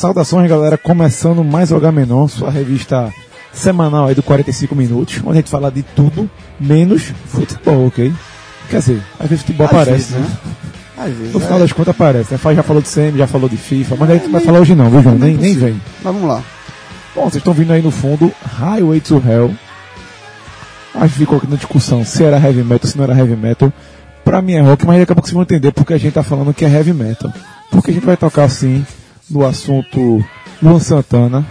Saudações, galera. Começando mais o H-Menon, sua revista semanal aí do 45 minutos, onde a gente fala de tudo, menos futebol, ok? Quer dizer, às vezes futebol Às aparece, vezes, né? Às vezes. No final é. das contas aparece, né? Já falou de CM, já falou de FIFA, mas a gente não vai falar hoje não, viu, João? Nem, nem vem. Mas vamos lá. Bom, vocês estão vindo aí no fundo, Highway to Hell. A gente ficou aqui na discussão se era heavy metal, se não era heavy metal. Pra mim é rock, mas daqui a pouco vocês vão entender porque a gente tá falando que é heavy metal. Porque a gente vai tocar assim no assunto Luan Santana,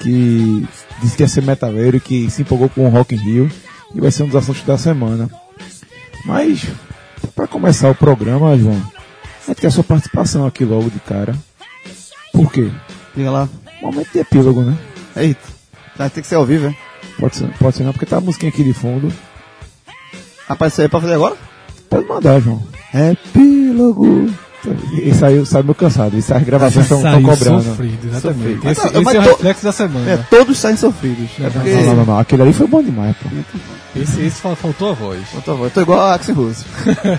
que disse que ia ser metaleiro e que se empolgou com o Rock in Rio e vai ser um dos assuntos da semana. Mas, pra começar o programa, João, gente quer a sua participação aqui logo de cara. Por quê? Diga lá. Momento de epílogo, né? Eita. Vai ter que ser ao vivo, hein? Pode ser, pode ser não, porque tá a musiquinha aqui de fundo. Rapaz, isso aí é pra fazer agora? Pode mandar, João. Epílogo. Aí eu saio meu cansado. Isso as gravações estão Saiu cobrando. sofrido, exatamente. Mas Esse, tá- esse mas é o reflexo da semana. É, todos saem sofridos. É porque... Não, não, não, não. Aquele ali foi bom demais, pô. Esse, esse fal- faltou a voz. Eu tô, eu tô igual a Axel Rose.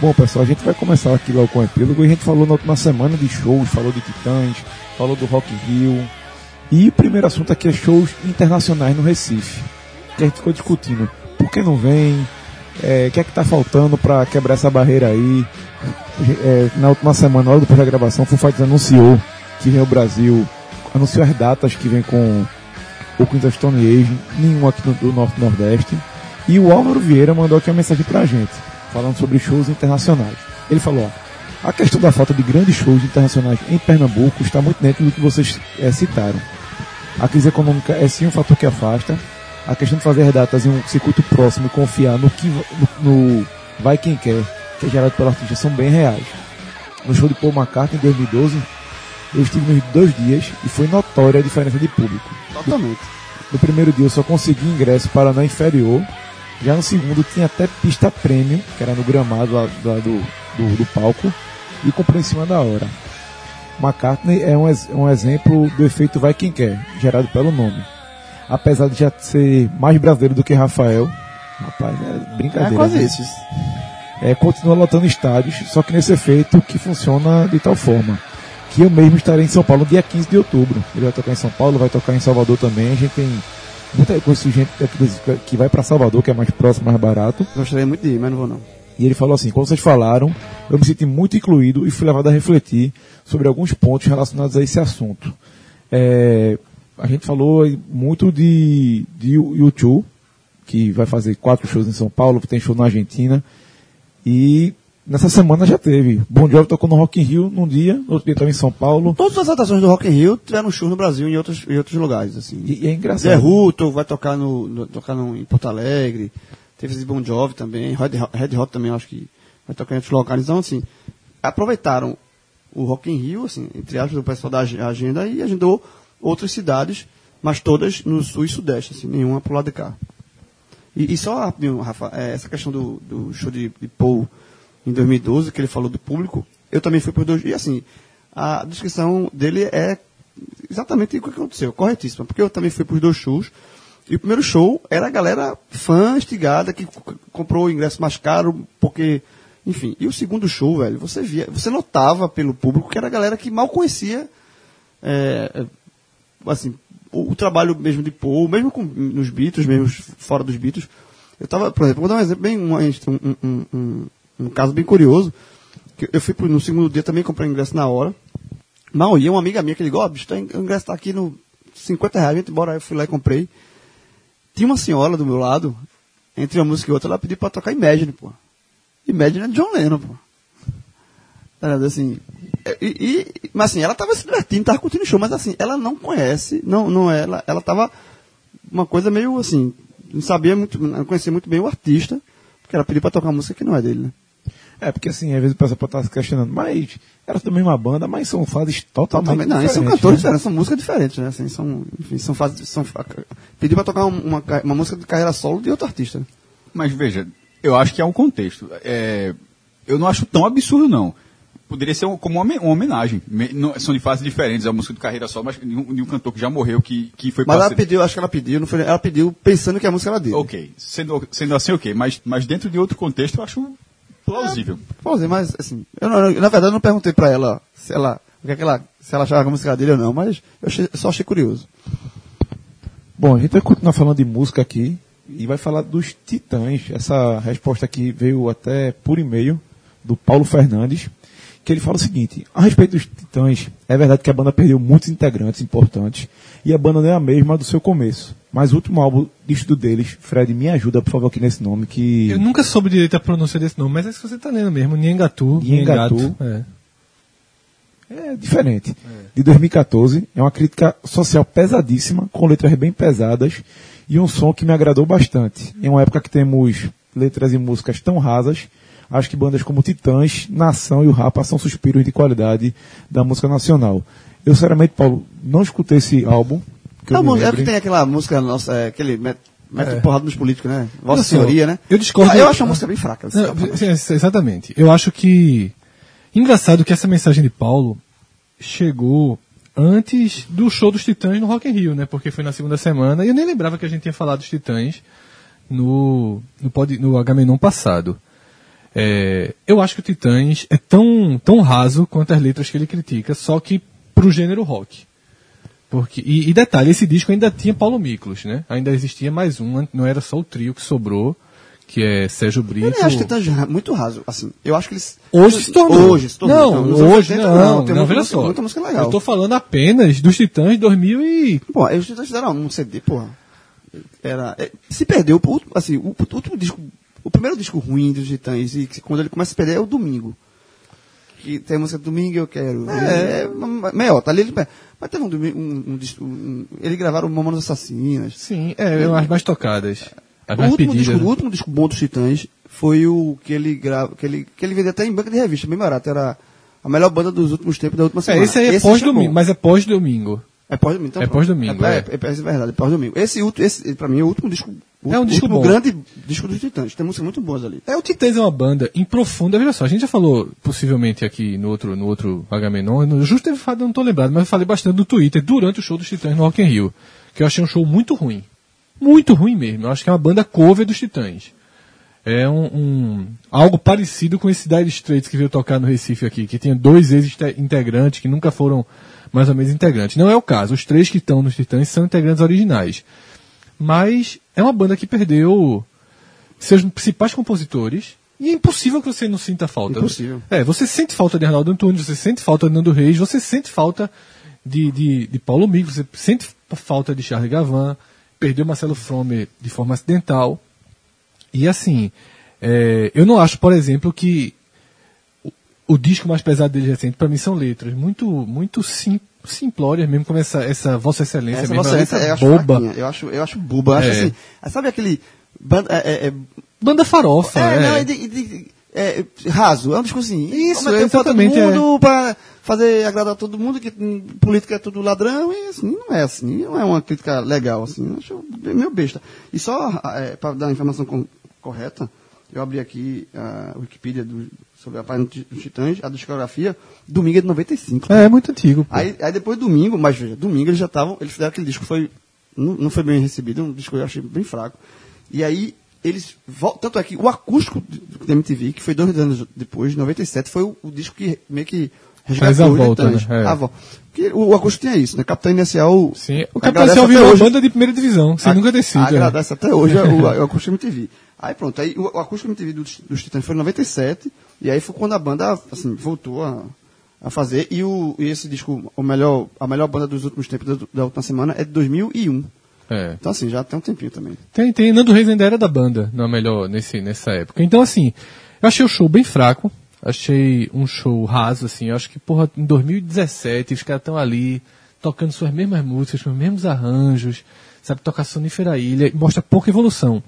Bom, pessoal, a gente vai começar aqui logo com o epílogo. E a gente falou na última semana de shows, falou de Titãs, falou do Rock Rio. E o primeiro assunto aqui é shows internacionais no Recife. Que a gente ficou discutindo. Por que não vem? É, O que é que tá faltando para quebrar essa barreira aí? É, na última semana, logo depois da gravação, o Foo Fighters anunciou que vem ao Brasil, anunciou as datas que vem com o Queens of Stone Age, nenhum aqui no, do Norte Nordeste. E o Álvaro Vieira mandou aqui uma mensagem pra gente, falando sobre shows internacionais. Ele falou, ó, a questão da falta de grandes shows internacionais em Pernambuco está muito dentro do que vocês eh, citaram. A crise econômica é sim um fator que afasta. A questão de fazer datas em um circuito próximo e confiar no que no, no vai quem quer, que é gerado pelo artista, são bem reais. No show de Paul McCartney em 2012, eu estive nos dois dias e foi notória a diferença de público. Totalmente. No primeiro dia eu só consegui ingresso para na inferior. Já no segundo tinha até pista premium, que era no gramado lá, lá do, do, do palco, e comprei em cima da hora. McCartney é um, um exemplo do efeito vai quem quer, gerado pelo nome. Apesar de já ser mais brasileiro do que Rafael, rapaz, é brincadeira. É quase né? isso. é, continua lotando estádios, só que nesse efeito que funciona de tal forma. Que eu mesmo estarei em São Paulo no dia 15 de outubro. Ele vai tocar em São Paulo, vai tocar em Salvador também. A gente tem muita coisa gente que vai para Salvador, que é mais próximo, mais barato. Gostaria muito de ir, mas não vou não. E ele falou assim: como vocês falaram, eu me senti muito incluído e fui levado a refletir sobre alguns pontos relacionados a esse assunto. É, a gente falou muito de, de YouTube, que vai fazer quatro shows em São Paulo, tem show na Argentina. E nessa semana já teve. Bon Jovi tocou no Rock in Rio num dia, no outro dia estava em São Paulo. Todas as atrações do Rock in Rio tiveram shows no Brasil e em outros, em outros lugares, assim. E, e é Zé engraçado. Ruto vai tocar no, no- tocar no, em Porto Alegre. Teve esse Bon Jovi também. Red, Red Hot também, acho que vai tocar em outros locais. Então, assim, aproveitaram o Rock in Rio, assim, entre aspas, o pessoal da ag- agenda e agendou outras cidades, mas todas no sul e sudeste, assim, nenhuma pro lado de cá. E, e só rapidinho, Rafa, é, essa questão do, do show de, de Paul em 2012, que ele falou do público, eu também fui por dois. E assim, a descrição dele é exatamente o que aconteceu, corretíssima, porque eu também fui por dois shows. E o primeiro show era a galera fã, estigada, que comprou o ingresso mais caro, porque. Enfim. E o segundo show, velho, você via, você notava pelo público que era a galera que mal conhecia. é, assim, o, o trabalho mesmo de Paul, mesmo com, nos Beatles, mesmo fora dos Beatles. Eu tava, por exemplo, vou dar um exemplo bem, um, um, um, um, caso bem curioso. que Eu fui no segundo dia também comprei ingresso na hora. Mal ia, uma amiga minha que ligou, ó, bicho, tá, o ingresso tá aqui no 50 reais, gente, bora. Eu fui lá e comprei. Tinha uma senhora do meu lado, entre uma música e outra, ela pediu pra tocar Imagine, pô. Imagine é John Lennon, pô. Tá? Assim, e, e- mas assim, ela tava se divertindo, tava curtindo o show, mas assim, ela não conhece, não, não é, ela, ela tava uma coisa meio assim, não sabia muito, não conhecia muito bem o artista, porque ela pediu pra tocar uma música que não é dele, né? É, porque assim, às vezes o pessoal pode estar se questionando, mas era da mesma banda, mas são fases totalmente Totalmente, não, eles são diferentes, cantores né? diferentes, são músicas diferentes, né? Assim, são, enfim, são fases, são, pediu pra tocar uma, uma música de carreira solo de outro artista. Mas veja, eu acho que é um contexto. É, eu não acho tão absurdo, não. Poderia ser um- como uma, uma homenagem. Me- não- são de fases diferentes, a música de carreira só, mas de um, de um cantor que já morreu, que, que foi Mas ela parceiro. pediu, acho que ela pediu, não foi, ela pediu pensando que a música era dele. Ok, sendo, sendo assim, ok. Mas, mas dentro de outro contexto, eu acho plausível. Pode dizer, mas assim, eu não- na verdade eu não perguntei pra ela se ela o que é que ela, se ela achava a música dele ou não, mas eu achei- só achei curioso. Bom, a gente vai continuar falando de música aqui e vai falar dos Titãs. Essa resposta aqui veio até por e-mail do Paulo Fernandes, que ele fala o seguinte: a respeito dos Titãs, é verdade que a banda perdeu muitos integrantes importantes e a banda não é a mesma do seu começo. Mas o último álbum de estudo deles, Fred, me ajuda, por favor, aqui nesse nome, que Eu nunca soube direito a pronúncia desse nome, mas é isso que você tá lendo mesmo, Niengatu. Niengatu. É. é diferente. De 2014, é uma crítica social pesadíssima, com letras bem pesadas e um som que me agradou bastante. Em uma época que temos letras e músicas tão rasas, acho que bandas como Titãs, Nação e o Rapa são suspiros de qualidade da música nacional. Eu, sinceramente, Paulo, não escutei esse álbum. Que eu Não, me é lembre. que tem aquela música nossa, é, aquele met, mete É. porrada nos políticos, né? Vossa Senhoria, né? eu discordo- Ah, Eu acho a música bem fraca. Não, exatamente. Eu acho que. Engraçado que essa mensagem de Paulo chegou antes do show dos Titãs no Rock in Rio, né? Porque foi na segunda semana e eu nem lembrava que a gente tinha falado dos Titãs no, no, pod, no Agamenon passado. É, eu acho que o Titãs é tão, tão raso quanto as letras que ele critica, só que pro gênero rock. Porque, e, e detalhe, esse disco ainda tinha Paulo Miklos, né? Ainda existia mais um, não era só o trio que sobrou, que é Sérgio Brito. Eu acho que tá muito raso, assim. Eu acho que eles... Hoje se tornou. Hoje se tornou. Não, anos hoje 80, não. Tem não, muita, veja música, só. muita música legal. Eu tô falando apenas dos Titãs de 2000 e... Pô, eles fizeram um CD, porra. Era, é, se perdeu, assim, o último disco, o primeiro disco ruim dos Titãs, e quando ele começa a perder é o Domingo. Que tem a música Domingo Eu Quero. É, é melhor, tá ali. Ele, mas teve um, um, um, disco- um, Eles gravaram Mamonas Assassinas. Sim, é, é as mais tocadas. As O mais último, pedidas. disco, o último disco bom dos Titãs foi o que ele grava, que ele, que ele vendia até em banca de revista, bem barato. Era a melhor banda dos últimos tempos da última É, semana. esse aí é pós-domingo, bom. mas é pós-domingo. É pós-domingo. Então É pós-domingo, É, é. é, é, é verdade, é pós-domingo. Esse, esse, pra mim, é o último disco. O É um disco bom. grande disco dos Titãs. Tem músicas muito boas ali. É, o Titãs é uma banda em profunda. Veja só, a gente já falou possivelmente aqui no outro, no outro Agamenon. no- Justo teve falado, não tô lembrado, mas eu falei bastante no Twitter durante o show dos Titãs no Rock in Rio. Que eu achei um show muito ruim. Muito ruim mesmo. Eu acho que é uma banda cover dos Titãs. É um, um- algo parecido com esse Dire Straits que veio tocar no Recife aqui, que tinha dois ex-integrantes que nunca foram mais ou menos integrantes. Não é o caso. Os três que estão nos Titãs são integrantes originais. Mas é uma banda que perdeu seus principais compositores e é impossível que você não sinta falta. Impossível. É, você sente falta de Arnaldo Antunes, você sente falta de Nando Reis, você sente falta de, de, de Paulo Mico, você sente falta de Charles Gavan, perdeu Marcelo Fromer de forma acidental. E assim, é, eu não acho, por exemplo, que o, o disco mais pesado dele recente, para mim, são letras muito muito sim, simplórias mesmo, como essa, essa Vossa Excelência Essa mesmo, nossa a essa letra eu acho boba. fraquinha. Eu acho, eu acho boba. Eu acho É. assim. Sabe aquele. Banda, é, é, é, Banda farofa, é, é. não, é, de- de- é, raso. É um disco assim. Isso, é, pau todo exatamente, mundo pra fazer agradar todo mundo, que hum, política é tudo ladrão, e assim, não é assim. Não é uma crítica legal, assim. Eu acho meio besta. E só é, para dar a informação com- correta, eu abri aqui a Wikipedia do, sobre a página dos Titãs, a discografia, domingo é de 95. É, é muito antigo. Aí, aí depois domingo, mas veja, domingo eles já estavam, eles fizeram aquele disco, foi, não, não foi bem recebido, um disco que eu achei bem fraco. E aí eles, tanto é que o acústico da MTV, que foi dois anos depois, 97, foi o, o disco que meio que Faz a volta, né? É. A volta. Porque o, acústico tinha isso, né? Capitão Inicial. Sim. O Capitão Inicial virou hoje- banda de primeira divisão, sem nunca ter sido. é. Agradece até hoje o, o acústico MTV. Aí pronto, aí o, o acústico MTV dos, dos Titãs foi em 97, e aí foi quando a banda assim, voltou a, a fazer, e, o, e esse disco, o melhor, a melhor banda dos últimos tempos da, da última semana é de 2001. É. Então assim, já tem um tempinho também. Tem, tem. Nando Reis ainda era da banda, não melhor, nesse, nessa época. Então, assim, eu achei o show bem fraco. Achei um show raso, assim. Eu acho que, porra, em 2017, os caras estão ali tocando suas mesmas músicas, com os mesmos arranjos, sabe, tocar Sonífera Ilha, e mostra pouca evolução.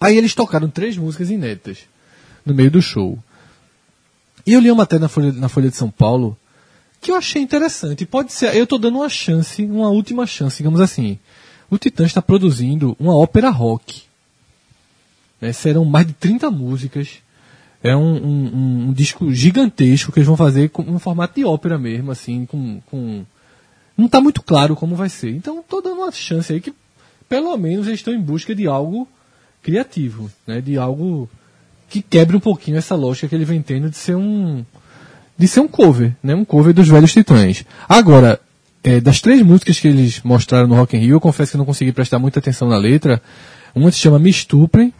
Aí eles tocaram três músicas inéditas no meio do show. E eu li uma matéria na Folha, na Folha de São Paulo que eu achei interessante. Pode ser, eu estou dando uma chance, uma última chance, digamos assim. O Titã está produzindo uma ópera rock. Né, serão mais de 30 músicas. É um, um- um- disco gigantesco que eles vão fazer com um formato de ópera mesmo, assim, com. com... Não está muito claro como vai ser. Então estou dando uma chance aí que, pelo menos, eles estão em busca de algo criativo, né? De algo que quebre um pouquinho essa lógica que ele vem tendo de ser um de ser um cover, né? Um cover dos Velhos Titãs. Agora, é, das três músicas que eles mostraram no Rock in Rio, eu confesso que não consegui prestar muita atenção na letra. Uma se chama Me Estuprem,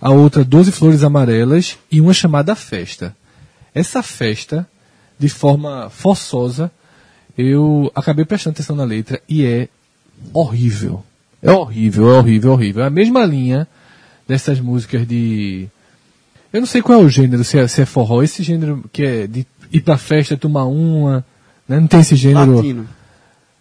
a outra Doze Flores Amarelas e uma chamada Festa. Essa festa, de forma forçosa, eu acabei prestando atenção na letra e é horrível. É horrível, é horrível, é horrível. É a mesma linha dessas músicas de. Eu não sei qual é o gênero, se é, se é forró. Esse gênero que é de ir pra festa, tomar uma. Né? Não tem esse gênero. Latino.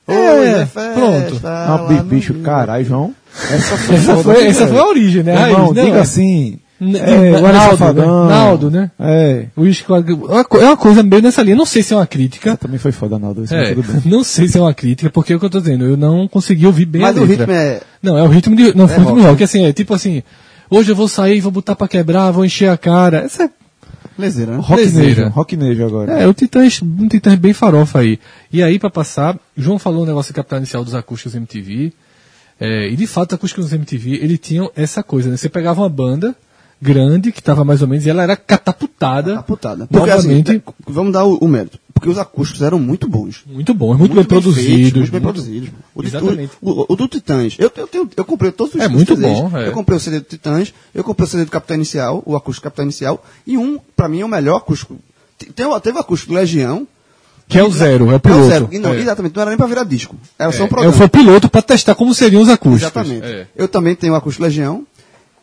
É, Hoje é festa, pronto. Ah, bicho, caralho, João. Essa foi, Essa foi, né, essa foi a origem, né? Raiz, não, diga é. assim. É, o Naldo, Safadão. né? Naldo, né? É. O Isco- é uma co- é uma coisa meio nessa linha. Não sei se é uma crítica. Também foi foda, Naldo. isso, mas É, tudo bem. não sei se é uma crítica, porque é o que eu tô dizendo, eu não consegui ouvir bem Mas a o letra. ritmo é. Não, é o ritmo de. Não, É o ritmo rock. de rock. Assim, é tipo assim, hoje eu vou sair, vou botar pra quebrar, vou encher a cara. Essa é, Lezeira, né? Rocknejo, rocknejo agora. é o Titãs, um Titãs bem farofa aí. E aí, pra passar, João falou o negócio do capital inicial dos acústicos MTV. é, e de fato, os acústicos MTV, eles tinham essa coisa, né? Você pegava uma banda grande, que tava mais ou menos, e ela era catapultada. Catapultada. Porque Novamente, assim, vamos dar o, o mérito. Porque os acústicos eram muito bons. muito bom, muito, bem, produzidos. feitos, muito bem muito- produzidos. O, Exatamente. O, o- o do Titãs. Eu, eu, tenho- eu comprei todos os É muito CDs. bom, é. Eu comprei o CD do Titãs, eu comprei o CD do Capitão Inicial, o acústico Capitão Inicial, e um, pra mim, é o melhor acústico. Te- Tem, teve o acústico Legião. Que é o zero, é o É piloto. o zero. E não, É. Exatamente, não era nem pra virar disco. Era só um É, programa. foi o piloto pra testar como seriam os acústicos. Exatamente. É. Eu também tenho o acústico Legião.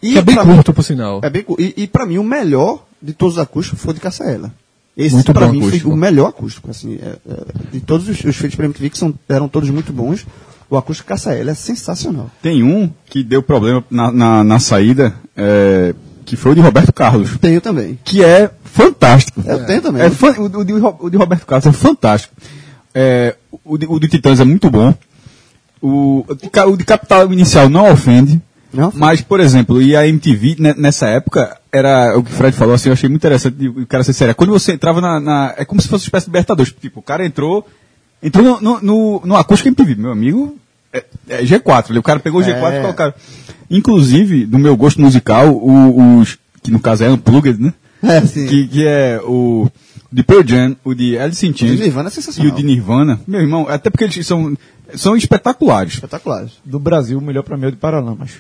E Que é bem pra curto, por sinal. Mim, é bem. E, e pra mim, o melhor de todos os acústicos foi o de Caçaela. Esse, bom mim, acústico. foi o melhor acústico. Assim, é, é, de todos os, os feitos pela MTV, que são, eram todos muito bons, o acústico Caçaela é sensacional. Tem um que deu problema na, na, na saída, é, que foi o de Roberto Carlos, Tenho também. que é fantástico. Eu tenho também. É, fan- o, de, o de Roberto Carlos é fantástico. É, o, de, o de Titãs é muito bom. O, o o de Capital Inicial não ofende. Não? Mas, por exemplo, e a MTV, ne- nessa época, era o que o Fred falou, assim, eu achei muito interessante o cara ser sério. Quando você entrava na, na- É como se fosse uma espécie de Libertadores. Tipo, o cara entrou. Entrou no, no, no, no acústico MTV, meu amigo. É, é G4. O cara pegou o G4 É. e colocaram. Inclusive, do meu gosto musical, o- os. Que no caso é Unplugged, né? É, sim. Que, que é o de Pearl Jam, o de Alice in Chains O de Nirvana é e o de Nirvana. Meu irmão, até porque eles são, são espetaculares. Espetaculares. Do Brasil, o melhor pra mim é o de Paralamas.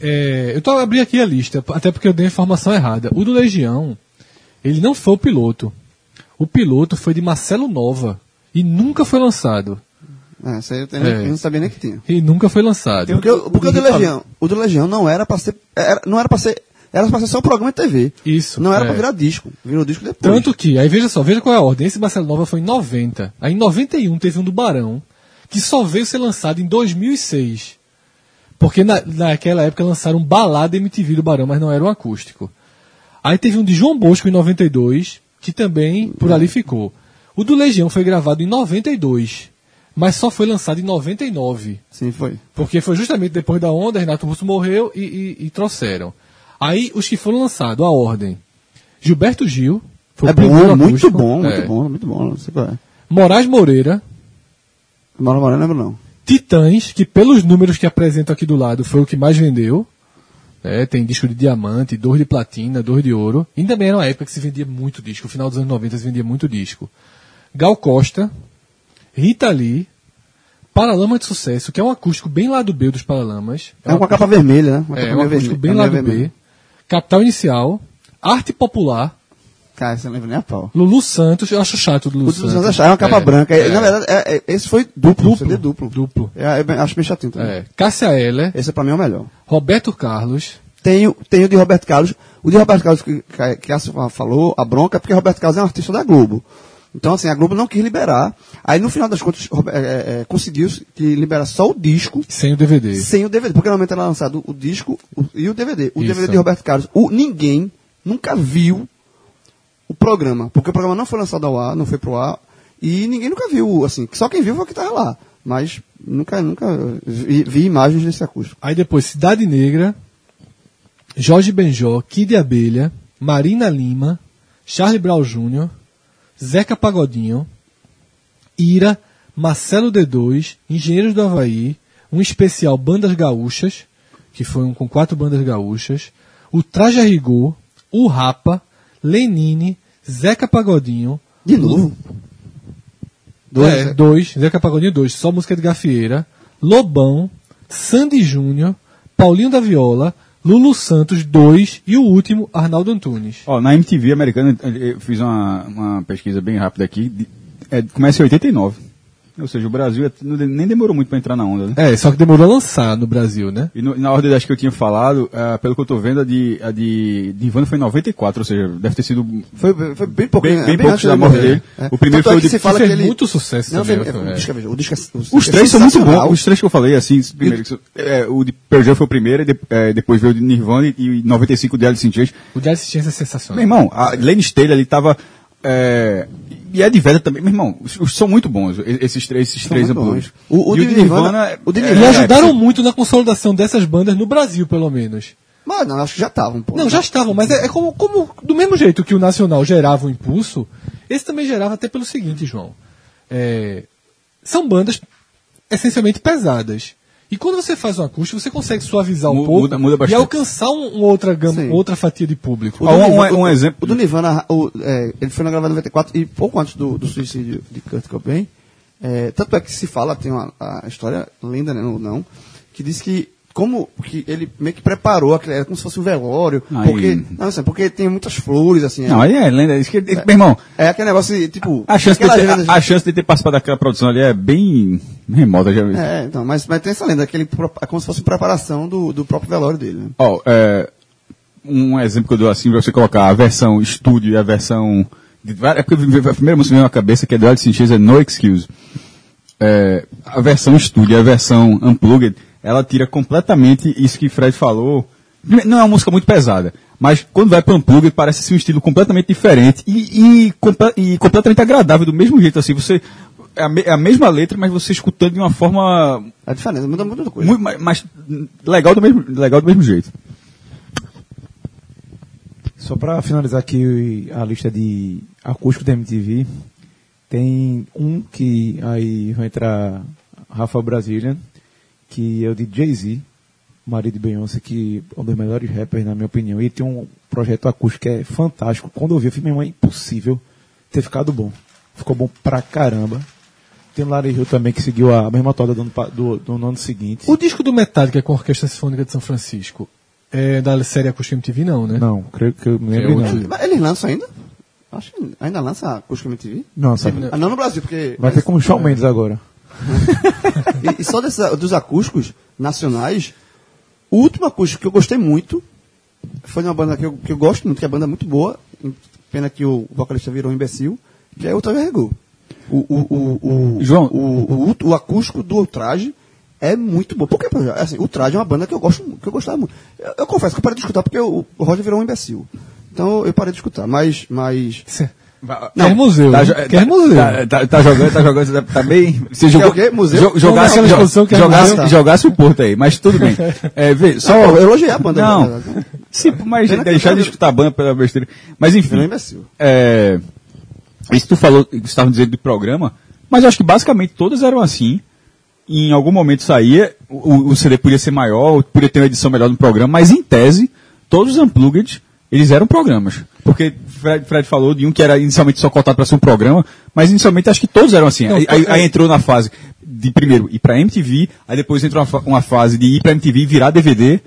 É, eu tô abrindo aqui a lista, até porque eu dei a informação errada. O do Legião, ele não foi o piloto. O piloto foi de Marcelo Nova e nunca foi lançado. É, isso aí eu, tenho- É. eu não sabia nem que tinha. E nunca foi lançado. Porque, o- porque o do Legião, o do Legião não era pra ser. Era, não era pra ser. Era pra ser só um programa de TV. Isso, Não era é. pra virar disco. Virou disco depois. Tanto que, aí veja só, veja qual é a ordem. Esse Marcelo Nova foi em 90. Aí em 91 teve um do Barão, que só veio ser lançado em 2006. Porque na, naquela época lançaram um balada MTV do Barão, mas não era um acústico. Aí teve um de João Bosco em 92, que também por ali ficou. O do Legião foi gravado em 92, mas só foi lançado em 99. Sim, foi. Porque foi justamente depois da onda, Renato Russo morreu e, e- e trouxeram. Aí os que foram lançados, a ordem. Gilberto Gil. Foi é bom, muito bom, muito É. bom, muito bom. Sei qual é. Moraes Moreira. Mauro Moreno não lembro não. Titãs, que pelos números que apresentam aqui do lado foi o que mais vendeu. É, tem disco de diamante, dor de platina, dor de ouro. Ainda bem era uma época que se vendia muito disco. No final dos anos 90 se vendia muito disco. Gal Costa, Rita Lee, Paralama de Sucesso, que é um acústico bem lá do B dos Paralamas. É uma capa vermelha, né? Uma É, um acústico vermelha. bem é lá meio do vermelha. B. Capital Inicial, Arte Popular, Cara, você não lembra nem a pau. Lulu Santos, eu acho chato o Lulu O do Santos. Santos é uma capa É, branca. é. Na verdade, é- é- esse foi duplo, CD duplo. Duplo. É, é bem- acho bem chatinho também. É. Cássia Eller, Esse pra mim é o melhor. Roberto Carlos, Tenho, tenho o de Roberto Carlos. O de Roberto Carlos que, que, que a falou, a bronca, é porque Roberto Carlos é um artista da Globo. Então, assim, a Globo não quis liberar. Aí, no final das contas, é, é, é, conseguiu que liberar só o disco sem o DVD. sem o DVD. Porque normalmente era lançado o disco o- e o DVD. O Isso. DVD de Roberto Carlos. O, ninguém nunca viu o programa. Porque o programa não foi lançado ao ar, não foi pro ar. E ninguém nunca viu, assim. Só quem viu foi o que estava lá. Mas nunca, nunca vi, vi imagens desse acústico. Aí depois Cidade Negra, Jorge Benjó, Kid Abelha, Marina Lima, Charlie Brown Jr., Zeca Pagodinho, Ira, Marcelo D2, Engenheiros do Havaí, um especial Bandas Gaúchas, que foi um com quatro bandas gaúchas, o Traje a Rigor, o Rapa, Lenine, Zeca Pagodinho, De novo? Dois, é, dois, Zeca Pagodinho dois, só música de Gafieira, Lobão, Sandy Júnior, Paulinho da Viola, Lulu Santos, dois, e o último, Arnaldo Antunes. Ó, na MTV americana, eu fiz uma, uma pesquisa bem rápida aqui, de, é, começa em 89. Ou seja, o Brasil é nem demorou muito para entrar na onda, né? É, só que demorou a lançar no Brasil, né? E no, na ordem das que eu tinha falado, uh, pelo que eu tô vendo, a de, a de, de Ivana foi em 94, ou seja, deve ter sido. Foi, foi bem pouco, bem, bem, bem pouco da morte dele. É. O primeiro Tanto foi é o de. Se fala que ele... muito sucesso não, também. É, o disco, o disco, o disco, Os é três são muito bons. Os três que eu falei, assim, primeiro, o de Pearl Jam foi o primeiro, e de, é, depois veio o de Nirvana e, e 95 o de Alice in Chains. O de Alice in Chains é sensacional. Meu irmão, a Lane Staley ali tava. É, e é de Vedder também, meu irmão, os, são muito bons, esses três, esses três amplos. O, o, de Nirvana, o de Nirvana, é, e ajudaram é, muito na consolidação dessas bandas no Brasil, pelo menos. Mas não, acho que já estavam. Não, já estavam, mas é, é, como, como, do mesmo jeito que o Nacional gerava um impulso, esse também gerava até pelo seguinte, João. É, são bandas essencialmente pesadas. E quando você faz um acústico, você consegue suavizar um muda, pouco muda e alcançar um, um outra, gama, outra fatia de público. O um, um, um, exemplo. O do Nirvana, o, é, ele foi na gravada 94 e pouco antes do, do suicídio de Kurt Cobain. É, tanto é que se fala, tem uma a história linda, né, ou não, que diz que como que ele meio que preparou, era como se fosse um velório, aí. porque, não, assim, porque tem muitas flores, assim. Não, aí é lenda, isso que, é, meu irmão. É aquele negócio, tipo... A chance, de ter, a, a, chance de ter participado daquela produção ali é bem remota, já É, então, mas, mas tem essa lenda, aquele, é como se fosse preparação do, do próprio velório dele, né? Oh, é, um exemplo que eu dou assim, pra você colocar a versão estúdio e a versão... De, é porque a primeira música que veio na cabeça, que é do Alice in Chains, é No Excuse. É, a versão estúdio e a versão unplugged ela tira completamente isso que Fred falou. Não é uma música muito pesada, mas quando vai para um plug parece ser um estilo completamente diferente e, e, e, completamente agradável do mesmo jeito assim. Você é a, me, é a, mesma letra, mas você escutando de uma forma é diferente, muda muita coisa. Muito, mas, mas legal do mesmo legal do mesmo jeito. Só para finalizar aqui a lista de acústico da MTV, tem um que aí vai entrar Rafa Brazilian, que é o de Jay-Z, marido de Beyoncé, que é um dos melhores rappers, na minha opinião. E tem um projeto acústico que é fantástico. Quando eu vi, eu falei, meu, é impossível ter ficado bom. Ficou bom pra caramba. Tem o Larry Hill também, que seguiu a mesma toda do, do, do ano seguinte. O disco do Metallica com a Orquestra Sinfônica de São Francisco é da série Acústica MTV, não, né? Não, creio que eu me lembro é não. Mas eles lançam ainda? Acho que ainda lança Acústica MTV? Não, sabe? Ah, não no Brasil, porque... Vai ter como Shawn Mendes agora. e, e, só desse, dos acústicos nacionais, o último acústico que eu gostei muito foi de uma banda que eu, que eu gosto muito, que é uma banda muito boa, pena que o vocalista virou um imbecil, que é o Tavergu. O, o, o, o, João, o, o, o, acústico do Ultraje é muito bom. Porque, assim, o Ultraje é uma banda que eu gosto que eu gostava muito. Eu, eu confesso que eu parei de escutar porque o, o Roger virou um imbecil. Então eu parei de escutar, mas. mas não, quer museu. Tá, quer tá, museu. Tá, tá, tá, jogando, tá jogando, tá, tá bem. Você jogou, o quê? Museu? Jo, jogasse, jo, jogasse, tá. jogasse o Porto aí, mas tudo bem. É, vê, só. Não, eu elogiei a banda. Não. Sim, mas deixar de escutar a banda pela besteira. Mas enfim. É, isso que tu falou, que você estava dizendo do programa, mas eu acho que basicamente todas eram assim. Em algum momento saía, o, o CD podia ser maior, podia ter uma edição melhor no programa, mas em tese, todos os Unplugged eles eram programas. Porque Fred, Fred falou de um que era inicialmente só cotado para ser um programa, mas inicialmente acho que todos eram assim. Não, aí, aí, aí, entrou na fase de primeiro ir para MTV, aí depois entrou uma, uma fase de ir para MTV virar DVD,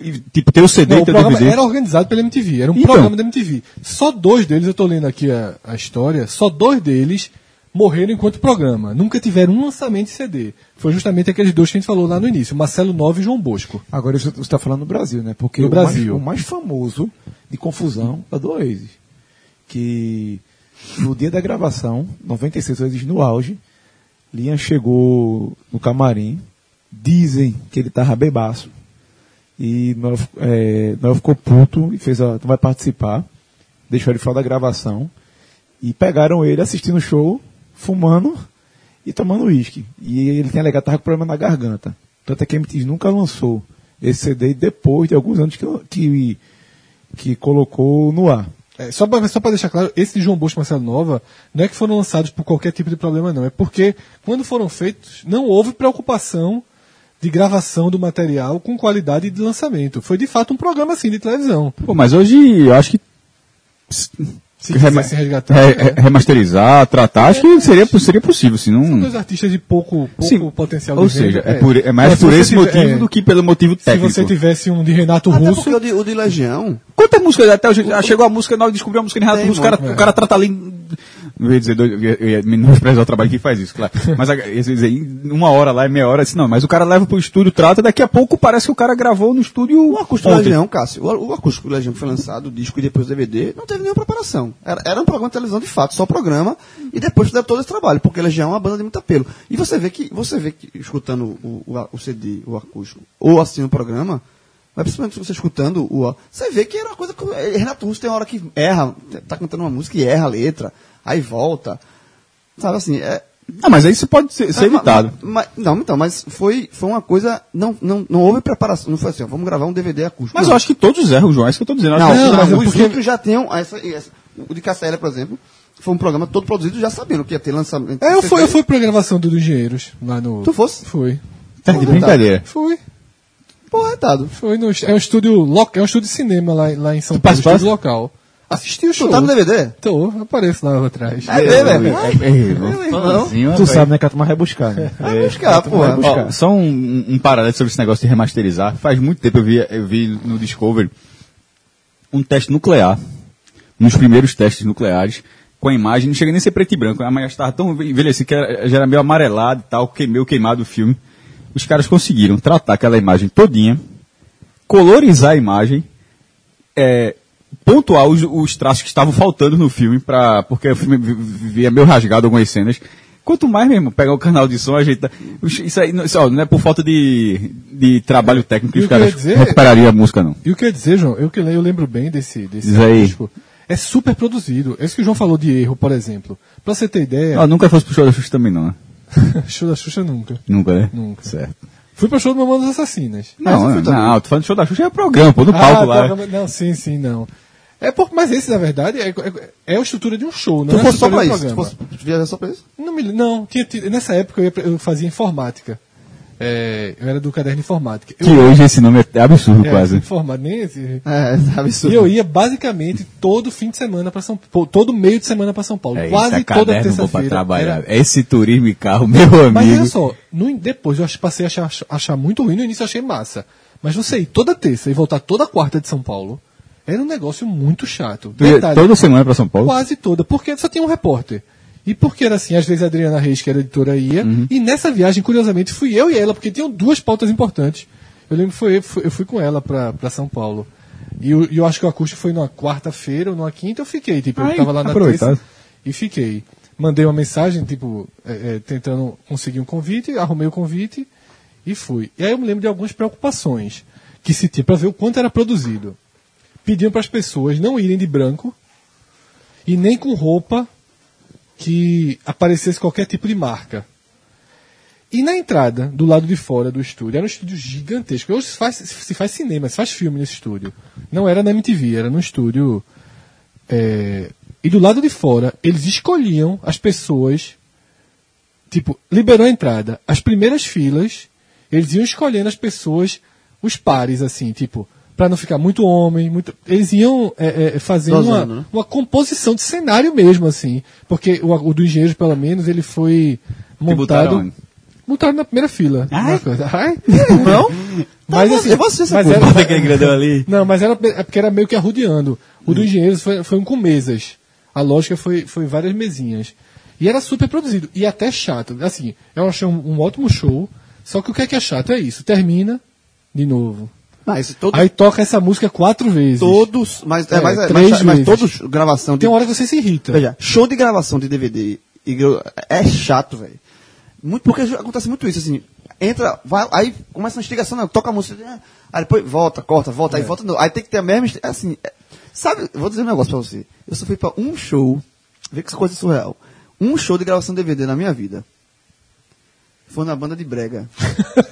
e, tipo, ter o CD não, e ter o programa DVD. Era organizado pela MTV, era um então, programa da MTV. Só dois deles, eu estou lendo aqui a, a história, só dois deles morreram enquanto programa. Nunca tiveram um lançamento de CD. Foi justamente aqueles dois que a gente falou lá no início, Marcelo Nove e João Bosco. Agora você está falando no Brasil, né? Porque no o, Brasil. Mais, o mais famoso de confusão é do Oasis. Que no dia da gravação, 96 Oasis no auge, Liam chegou no camarim, dizem que ele estava bebaço. E nós, é, nós ficou puto e fez, ó, tu vai participar. Deixou ele fora da gravação. E pegaram ele assistindo o show fumando e tomando uísque. E ele tem alegado que estava com problema na garganta. Tanto é que a MTV nunca lançou esse CD depois de alguns anos que, que, que colocou no ar. É, só para só deixar claro, esse de João Bosco e Marcelo Nova não é que foram lançados por qualquer tipo de problema, não. É porque, quando foram feitos, não houve preocupação de gravação do material com qualidade de lançamento. Foi de fato um programa assim de televisão. Pô, mas hoje eu acho que rema- resgatar. re- é. re- remasterizar, tratar, acho que seria, seria possível, se não... Dois artistas de pouco, pouco Sim. potencial Ou seja, é, por- é mais se por esse tiver- motivo é, do que pelo motivo Se técnico. você tivesse um de Renato Até Russo, porque o de, o de Legião, Quantas músicas até hoje? ah, Chegou a música nova, descobriu a música de Renato Russo, o cara, o cara trata ali. Não ia dizer, dois, eu ia, eu ia menosprezar o trabalho que faz isso, claro. Mas eu ia dizer, uma hora lá, é meia hora, assim, não, mas o cara leva pro estúdio, trata, daqui a pouco parece que o cara gravou no estúdio. o acústico do ontem. Legião, Cássio, o, o acústico do Legião foi lançado, o disco e depois o DVD, não teve nenhuma preparação. Era, era um programa de televisão de fato, só programa, e depois fizeram todo esse trabalho, porque Legião é uma banda de muito apelo. E você vê que, você vê que, escutando o, o, o CD, o acústico, ou assistindo o programa, mas principalmente você escutando o. Você vê que era uma coisa que. eh, Renato Russo tem uma hora que erra, tá cantando uma música e erra a letra, aí volta. Sabe assim, é. Ah, mas aí isso pode ser, ser É, evitado. ma- ma- não, então, mas foi, foi uma coisa. Não, não, não houve preparação. Não foi assim, ó, vamos gravar um DVD acústico. Mas não. eu acho que todos erram, João, é isso que eu tô dizendo. Não, não, mas é os porque- outros já tinham. Essa, essa- o de Cassélia, por exemplo, foi um programa todo produzido já sabendo que ia ter lançamento. É, eu fui, eu fui pra gravação do, do Engenheiros, lá no... Tu fosse? Fui. Tá de brincadeira. Fui. Porra, retado. Foi no, é um estúdio local, é um estúdio de cinema lá, lá em São Tu Paulo, participaste? estúdio local. Assisti o show. Tu tá no DVD? Tô, apareço lá atrás. É, é, velho. Tu sabe, né, que a turma vai buscar, né? Vai buscar, porra. Ó, só um, um- um paralelo sobre esse negócio de remasterizar. Faz muito tempo eu vi, eu vi no Discovery um teste nuclear, nos primeiros testes nucleares, com a imagem, não chega nem a ser preto e branco, a imagem estava tão envelhecida que era, já era meio amarelado e tal, queimeu, queimado o filme. Os caras conseguiram tratar aquela imagem todinha, colorizar a imagem, é, pontuar os, os traços que estavam faltando no filme, pra, porque o filme vi- vi- via meio rasgado algumas cenas. Quanto mais mesmo, pegar o canal de som, ajeitar. Os- Isso aí, não- isso, ó, não é por falta de, de trabalho técnico que os caras dizer- recuperariam a música, não. E o que eu ia dizer, João, eu, que eu lembro bem desse, desse disco, é super produzido. Esse que o João falou de erro, por exemplo. Pra você ter ideia, Ah, nunca fosse pro show da Xuxa também, não, né? show da Xuxa nunca. Nunca, né? Nunca. Certo. Fui pro show do Mamãe das Assassinas. Não, não, não, tô falando do show da Xuxa é programa, pô, no palco Ah, lá. tá, não, sim, sim, não. É por, mas esse, na verdade, é, é, é a estrutura de um show, não Tu é fosse só pra isso. Tu fosse viajar só pra isso? Não, me, não tinha, tido- nessa época eu, ia eu fazia informática. É, eu era do caderno informática. Eu, Que hoje esse nome é absurdo, é, quase. informa- nem esse- É, E absurdo. eu ia basicamente todo fim de semana para São Paulo, todo meio de semana para São Paulo, É, quase é toda terça-feira. trabalhar. Era- Esse turismo e carro, meu amigo. Mas olha só, no- depois eu passei a achar, achar muito ruim, no início eu achei massa. Mas você ir toda terça e voltar toda quarta de São Paulo, era um negócio muito chato. Detalhe, toda semana pra São Paulo? Quase toda, porque só tinha um repórter. E porque era assim, às vezes a Adriana Reis, que era editora, ia. Uhum. E nessa viagem, curiosamente, fui eu e ela, porque tinham duas pautas importantes. Eu lembro que foi, eu fui com ela pra São Paulo. E eu, eu acho que o acústico foi numa quarta-feira ou numa quinta, eu fiquei. Tipo, eu Ai, tava lá na terça e fiquei. Mandei uma mensagem, tipo, é, é, tentando conseguir um convite, arrumei o convite e fui. E aí eu me lembro de algumas preocupações que se tinha para ver o quanto era produzido. Pediam para as pessoas não irem de branco e nem com roupa que aparecesse qualquer tipo de marca. E na entrada, do lado de fora do estúdio, era um estúdio gigantesco. Hoje se faz, se faz cinema, se faz filme nesse estúdio. Não era na MTV, era num estúdio. é, E do lado de fora, eles escolhiam as pessoas. Tipo, liberou a entrada. As primeiras filas, eles iam escolhendo as pessoas, os pares, assim, tipo, pra não ficar muito homem, muito. Eles iam é, é, fazendo uma, Dosando, né? uma composição de cenário mesmo, assim. Porque o, o do engenheiro, pelo menos, ele foi montado. Montaram na primeira fila. Ai. Não? Mas Tá, assim, eu vou assistir essa mas era- aquele grandão ali. não, mas era é porque era meio que arrudeando. O do Engenheiros foi, foi um com mesas. A lógica foi, foi várias mesinhas. E era super produzido. E até chato. Assim, eu achei um, um ótimo show. Só que o que é que é chato é isso. Termina de novo. Mas todo, Aí toca essa música quatro vezes. todos. Mas, é, É, mas, é, três mas, mas vezes. todos gravação de. Tem hora que você se irrita. Veja, show de gravação de DVD é chato, velho. Muito, porque acontece muito isso, assim. Entra, vai, aí começa uma instigação, não, toca a música, né, aí depois volta, corta, volta, aí volta, novo. aí tem que ter a mesma, assim, é, sabe, vou dizer um negócio pra você. Eu só fui pra um show, vê que essa coisa é surreal. Um show de gravação de DVD na minha vida. Foi na banda de brega.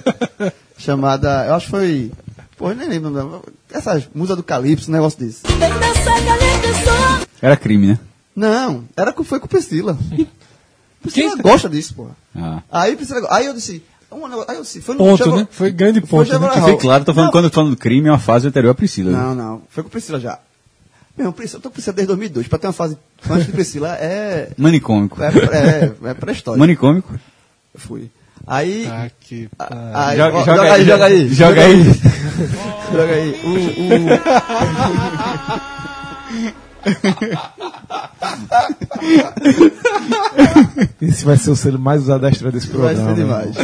chamada, eu acho que foi, pô, eu nem lembro, não, essas musas do Calypso, um negócio desse. Era crime, né? Não, era com, foi com Priscila. Priscila Quem- gosta disso, porra. Ah. Aí, Priscila, aí eu disse, um negócio- aí eu disse, foi no Ponto, Chevro- né? Foi grande foi ponto. né? Chevrolet Que claro, tô falando, Não, quando eu tô falando do crime, é uma fase anterior à Priscila. né? Não, não, foi com Priscila já. Meu, Priscila, eu tô com Priscila desde 2002. Pra ter uma fase antes de Priscila é. Manicômico. É, é, é pré-história. Manicômico. Eu Fui. Aí. Ah, que a- aí, Joga- ó, joga joga, aí, aí, joga aí. joga aí. Joga aí. Esse vai ser o selo mais usado da história desse O, vai programa. ser né? demais.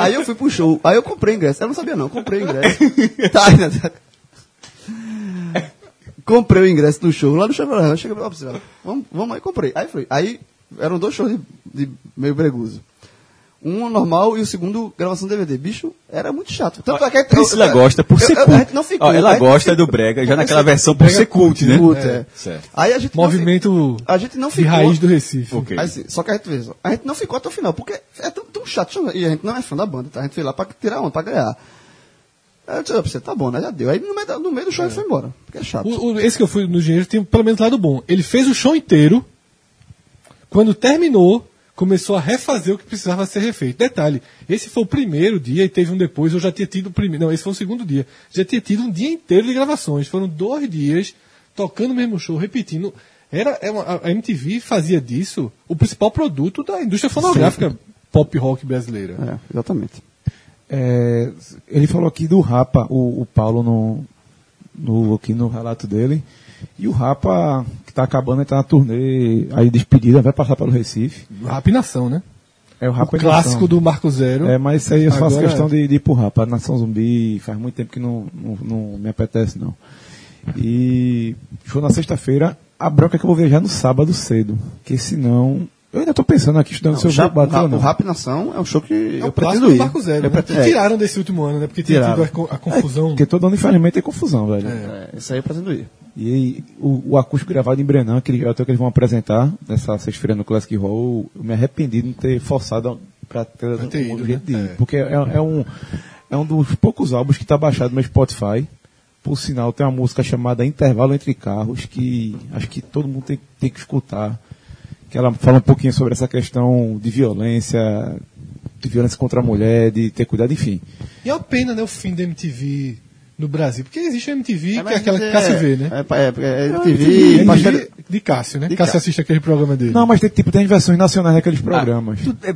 Aí eu fui pro show. Aí eu comprei ingresso. Eu não sabia não, comprei ingresso. tá, né? comprei o ingresso do show lá no Chevrolet. Eu cheguei pra Priscila, vamos, vamos aí, comprei. Aí foi. Aí eram dois shows de, de meio breguso. Um normal e o segundo gravação de DVD. Bicho, era muito chato. Tanto é que Priscila eu- gosta por ser cult. Não ficou. Ó, ela gosta não do ficou. brega, já naquela é- versão por ser cult, né? Cult, é. Certo. Aí a gente movimento fi- a gente não de ficou. raiz do Recife. Ok. Aí, assim, só que a gente fez, a gente não ficou até o final, porque é tão, tão chato. E a gente não é fã da banda, tá? A gente foi lá pra tirar onda, pra ganhar. Aí eu disse, "Ah, você tá bom, né? Já deu. Aí no meio, no meio do show ele foi embora. Porque é chato. O- o- esse que eu fui no Engenheiro tem pelo menos lado bom. Ele fez o show inteiro. Quando terminou, começou a refazer o que precisava ser refeito. Detalhe, esse foi o primeiro dia e teve um depois. Eu já tinha tido o primeiro. Não, esse foi o segundo dia. Já tinha tido um dia inteiro de gravações. Foram dois dias tocando o mesmo show, repetindo. Era, é a MTV fazia disso o principal produto da indústria fonográfica pop rock brasileira. É, exatamente. É, ele falou aqui do Rapa, o, o Paulo no, no, aqui no relato dele. E o Rapa, que tá acabando, ele tá na turnê, aí despedida, vai passar pelo Recife. Rapinação, né? É o O Rapa em clássico do Marco Zero. É, mas isso aí eu faço Agora questão é. de, de ir pro Rapa. Nação Zumbi, faz muito tempo que não, não, não me apetece, não. E show na sexta-feira, a bronca é que eu vou viajar no sábado cedo. Porque senão. Eu ainda tô pensando aqui, estudando se eu o, vou Rap, bater ou o não. Rap Nação é um show que É eu pretendo do ir. Marco Zero. Eu né? pretendo- é, Tiraram desse último ano, né? Porque tinha Tiraram. a, a confusão. Porque todo ano, infelizmente, tem confusão, velho. é, Isso aí eu pretendo ir. E aí, o, o acústico gravado em Brenan, que eles- até que eles vão apresentar nessa sexta-feira no Classic Hall, eu me arrependi de não ter forçado para ter, Pra ter um ido, jeito né? de ir. É. Porque é, é um, é um dos poucos álbuns que está baixado no meu Spotify. Por sinal, tem uma música chamada Intervalo Entre Carros, que acho que todo mundo tem, tem que escutar. Que ela fala um pouquinho sobre essa questão de violência, de violência contra a mulher, de ter cuidado, enfim. E é uma pena, né, o fim da MTV no Brasil. Porque existe a MTV, que é aquela é- que Cássio vê, né? É, é, é, é, MTV, MTV, MTV pastel- de Cássio, né? De Cássio Cássio. assiste aquele programa dele. Não, mas tem, tipo, tem versões nacionais daqueles programas. Tu, é,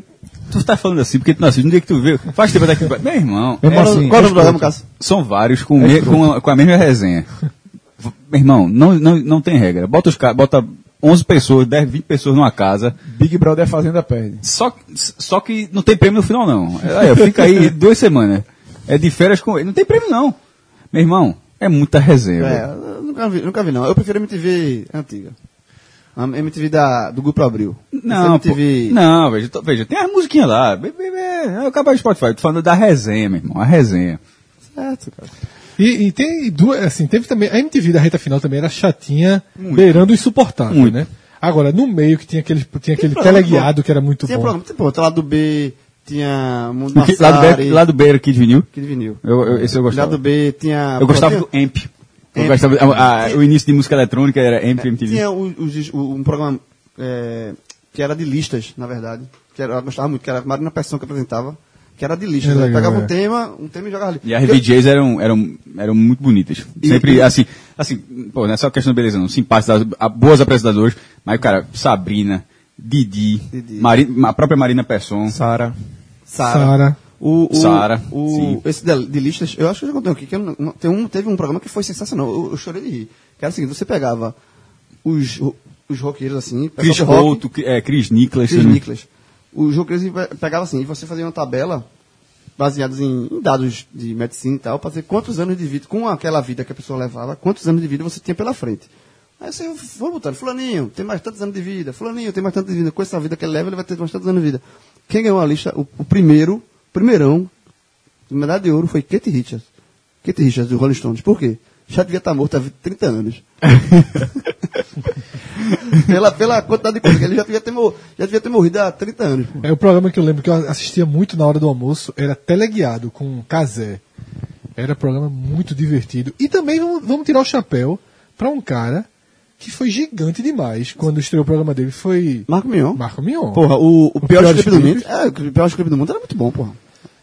tu tá falando assim, porque tu não assiste. No dia que tu vê. Faz tempo até que. Meu irmão. Qual assim, qual é o programa, Cássio? São vários com, me- com, a, com a mesma resenha. Meu irmão, não, não, não tem regra. Bota, os, ca- bota 11 pessoas, 10, 20 pessoas numa casa. Big Brother é Fazenda perde. Só, só que não tem prêmio no final, não. Aí, eu fico aí duas semanas. É de férias com ele. Não tem prêmio, não. Meu irmão, é muita resenha. É, nunca vi, nunca vi não. Eu prefiro a MTV antiga. A MTV da, do Grupo Abril. Não, MTV... pô, não, veja, tô- veja, tem as musiquinhas lá. Be- be- be- Eu acabei do Spotify, tô falando da resenha, meu irmão, a resenha. Certo, cara. E, e tem duas, assim, teve também, a MTV da reta final também era chatinha, beirando o insuportável, Muito. né? Agora, no meio que tinha aquele, tinha aquele programa teleguiado que era muito Tinha bom. programa, tipo, outro lado B, tinha Mundo lá do Massari, B, lá do B era Kid Vinil. de vinil. Eu, eu, esse eu gostava. Lado B tinha... Eu gostava do Amp. Eu Amp. gostava, a- a- o início de música eletrônica era Amp MTV. Tinha o- o- um programa é, que era de listas, na verdade. Que era, eu gostava muito, que era a Marina Persson que apresentava. Que era de listas. É né? legal, Pegava é. um tema, um tema e jogava ali. E as VJs eram, eram, eram muito bonitas. E- Sempre, e- assim, assim, pô, não é só questão de beleza, não. Simpáticas, boas apresentadoras. Mas, cara, Sabrina, Didi, Didi. Mari- a própria Marina Persson. Sara. Sara. Sara. O, o, Sara, o, esse de, de listas, eu acho que eu já contei aqui, que não- tem um, teve um programa que foi sensacional. Eu, eu chorei de rir. Que era o seguinte, você pegava os, os roqueiros assim, Chris rock, Couto, é, Chris Nicholas. Chris né? Nicholas. E pe- pegava assim, e você fazia uma tabela baseados em, em dados de medicina e tal, para dizer quantos anos de vida, com aquela vida que a pessoa levava, quantos anos de vida você tinha pela frente. Aí você foi botando, fulaninho, tem mais tantos anos de vida, fulaninho, tem mais tantos de vida, com essa vida que ele leva, ele vai ter mais tantos anos de vida. Quem ganhou a lista, o, o primeiro, primeirão, medalha de ouro foi Kate Richards. Kate Richards, do Rolling Stones. Por quê? Já devia estar morto há 30 anos. pela, pela quantidade de coisa que ele já devia ter, mor- já devia ter morrido há 30 anos. pô. É o programa que eu lembro que eu assistia muito na hora do almoço, era teleguiado com Casé. Era um programa muito divertido. E também vamos, vamos tirar o chapéu para um cara que foi gigante demais quando estreou o programa dele, foi Marco Mion. Marco Mion. Porra, o, o, pior, pior script do mundo. É, o pior script do mundo era muito bom, porra.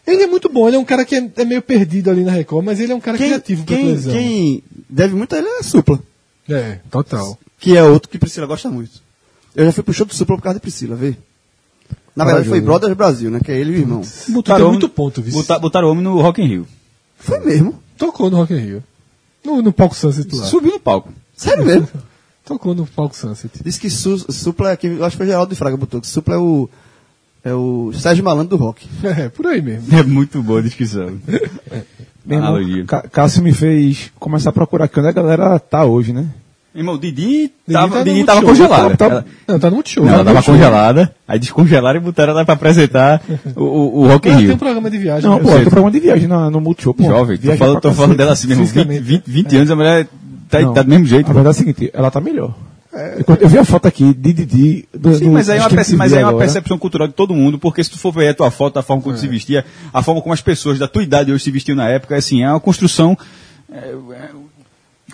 Ele é muito bom, ele é um cara que é, é meio perdido ali na Record, mas ele é um cara Quem, criativo pra quem, televisão. quem deve muito a ele é a Supla. É, total. Que é outro que Priscila gosta muito. Eu já fui pro show do Supla por causa de Priscila, vê? Na verdade foi Brothers Brasil, né? Que é ele e o irmão. Tem muito ponto, viu? Botar, botaram o homem no Rock in Rio. Foi mesmo. Tocou no Rock in Rio. No, no palco Sunset lá. Subiu no palco. Sério mesmo. Tocou no palco Sunset. Diz que Su, Supla é, que, eu acho que foi Geraldo de Fraga botou, que Supla é o, é o Sérgio Malandro do rock. É, por aí mesmo. É muito boa a descrição. Meu irmão, Cássio me fez começar a procurar que onde a galera tá hoje, né? Irmão, Didi tava, tá Didi no tava show, congelada. tá- Ela, Não, tá no Multishow. ela Tá no tava congelada, aí descongelaram e botaram ela pra apresentar o, o, o Rock in Ela tem Rio. um programa de viagem. Não, né? pô, tem programa de viagem na, no Multishow, pô. Jovem, tô falando, tô falando dela assim mesmo. 20, Fisicamente. 20, 20 anos, a mulher tá, Não, tá do mesmo jeito. A verdade é a seguinte, ela tá melhor. Eu- Eu vi a foto aqui de Didi. Do, Sim, mas aí é uma, perce- mas aí é uma percepção cultural de todo mundo, porque se tu for ver a tua foto, a forma como tu se vestia, a forma como as pessoas da tua idade hoje se vestiam na época, assim, é uma construção é, é,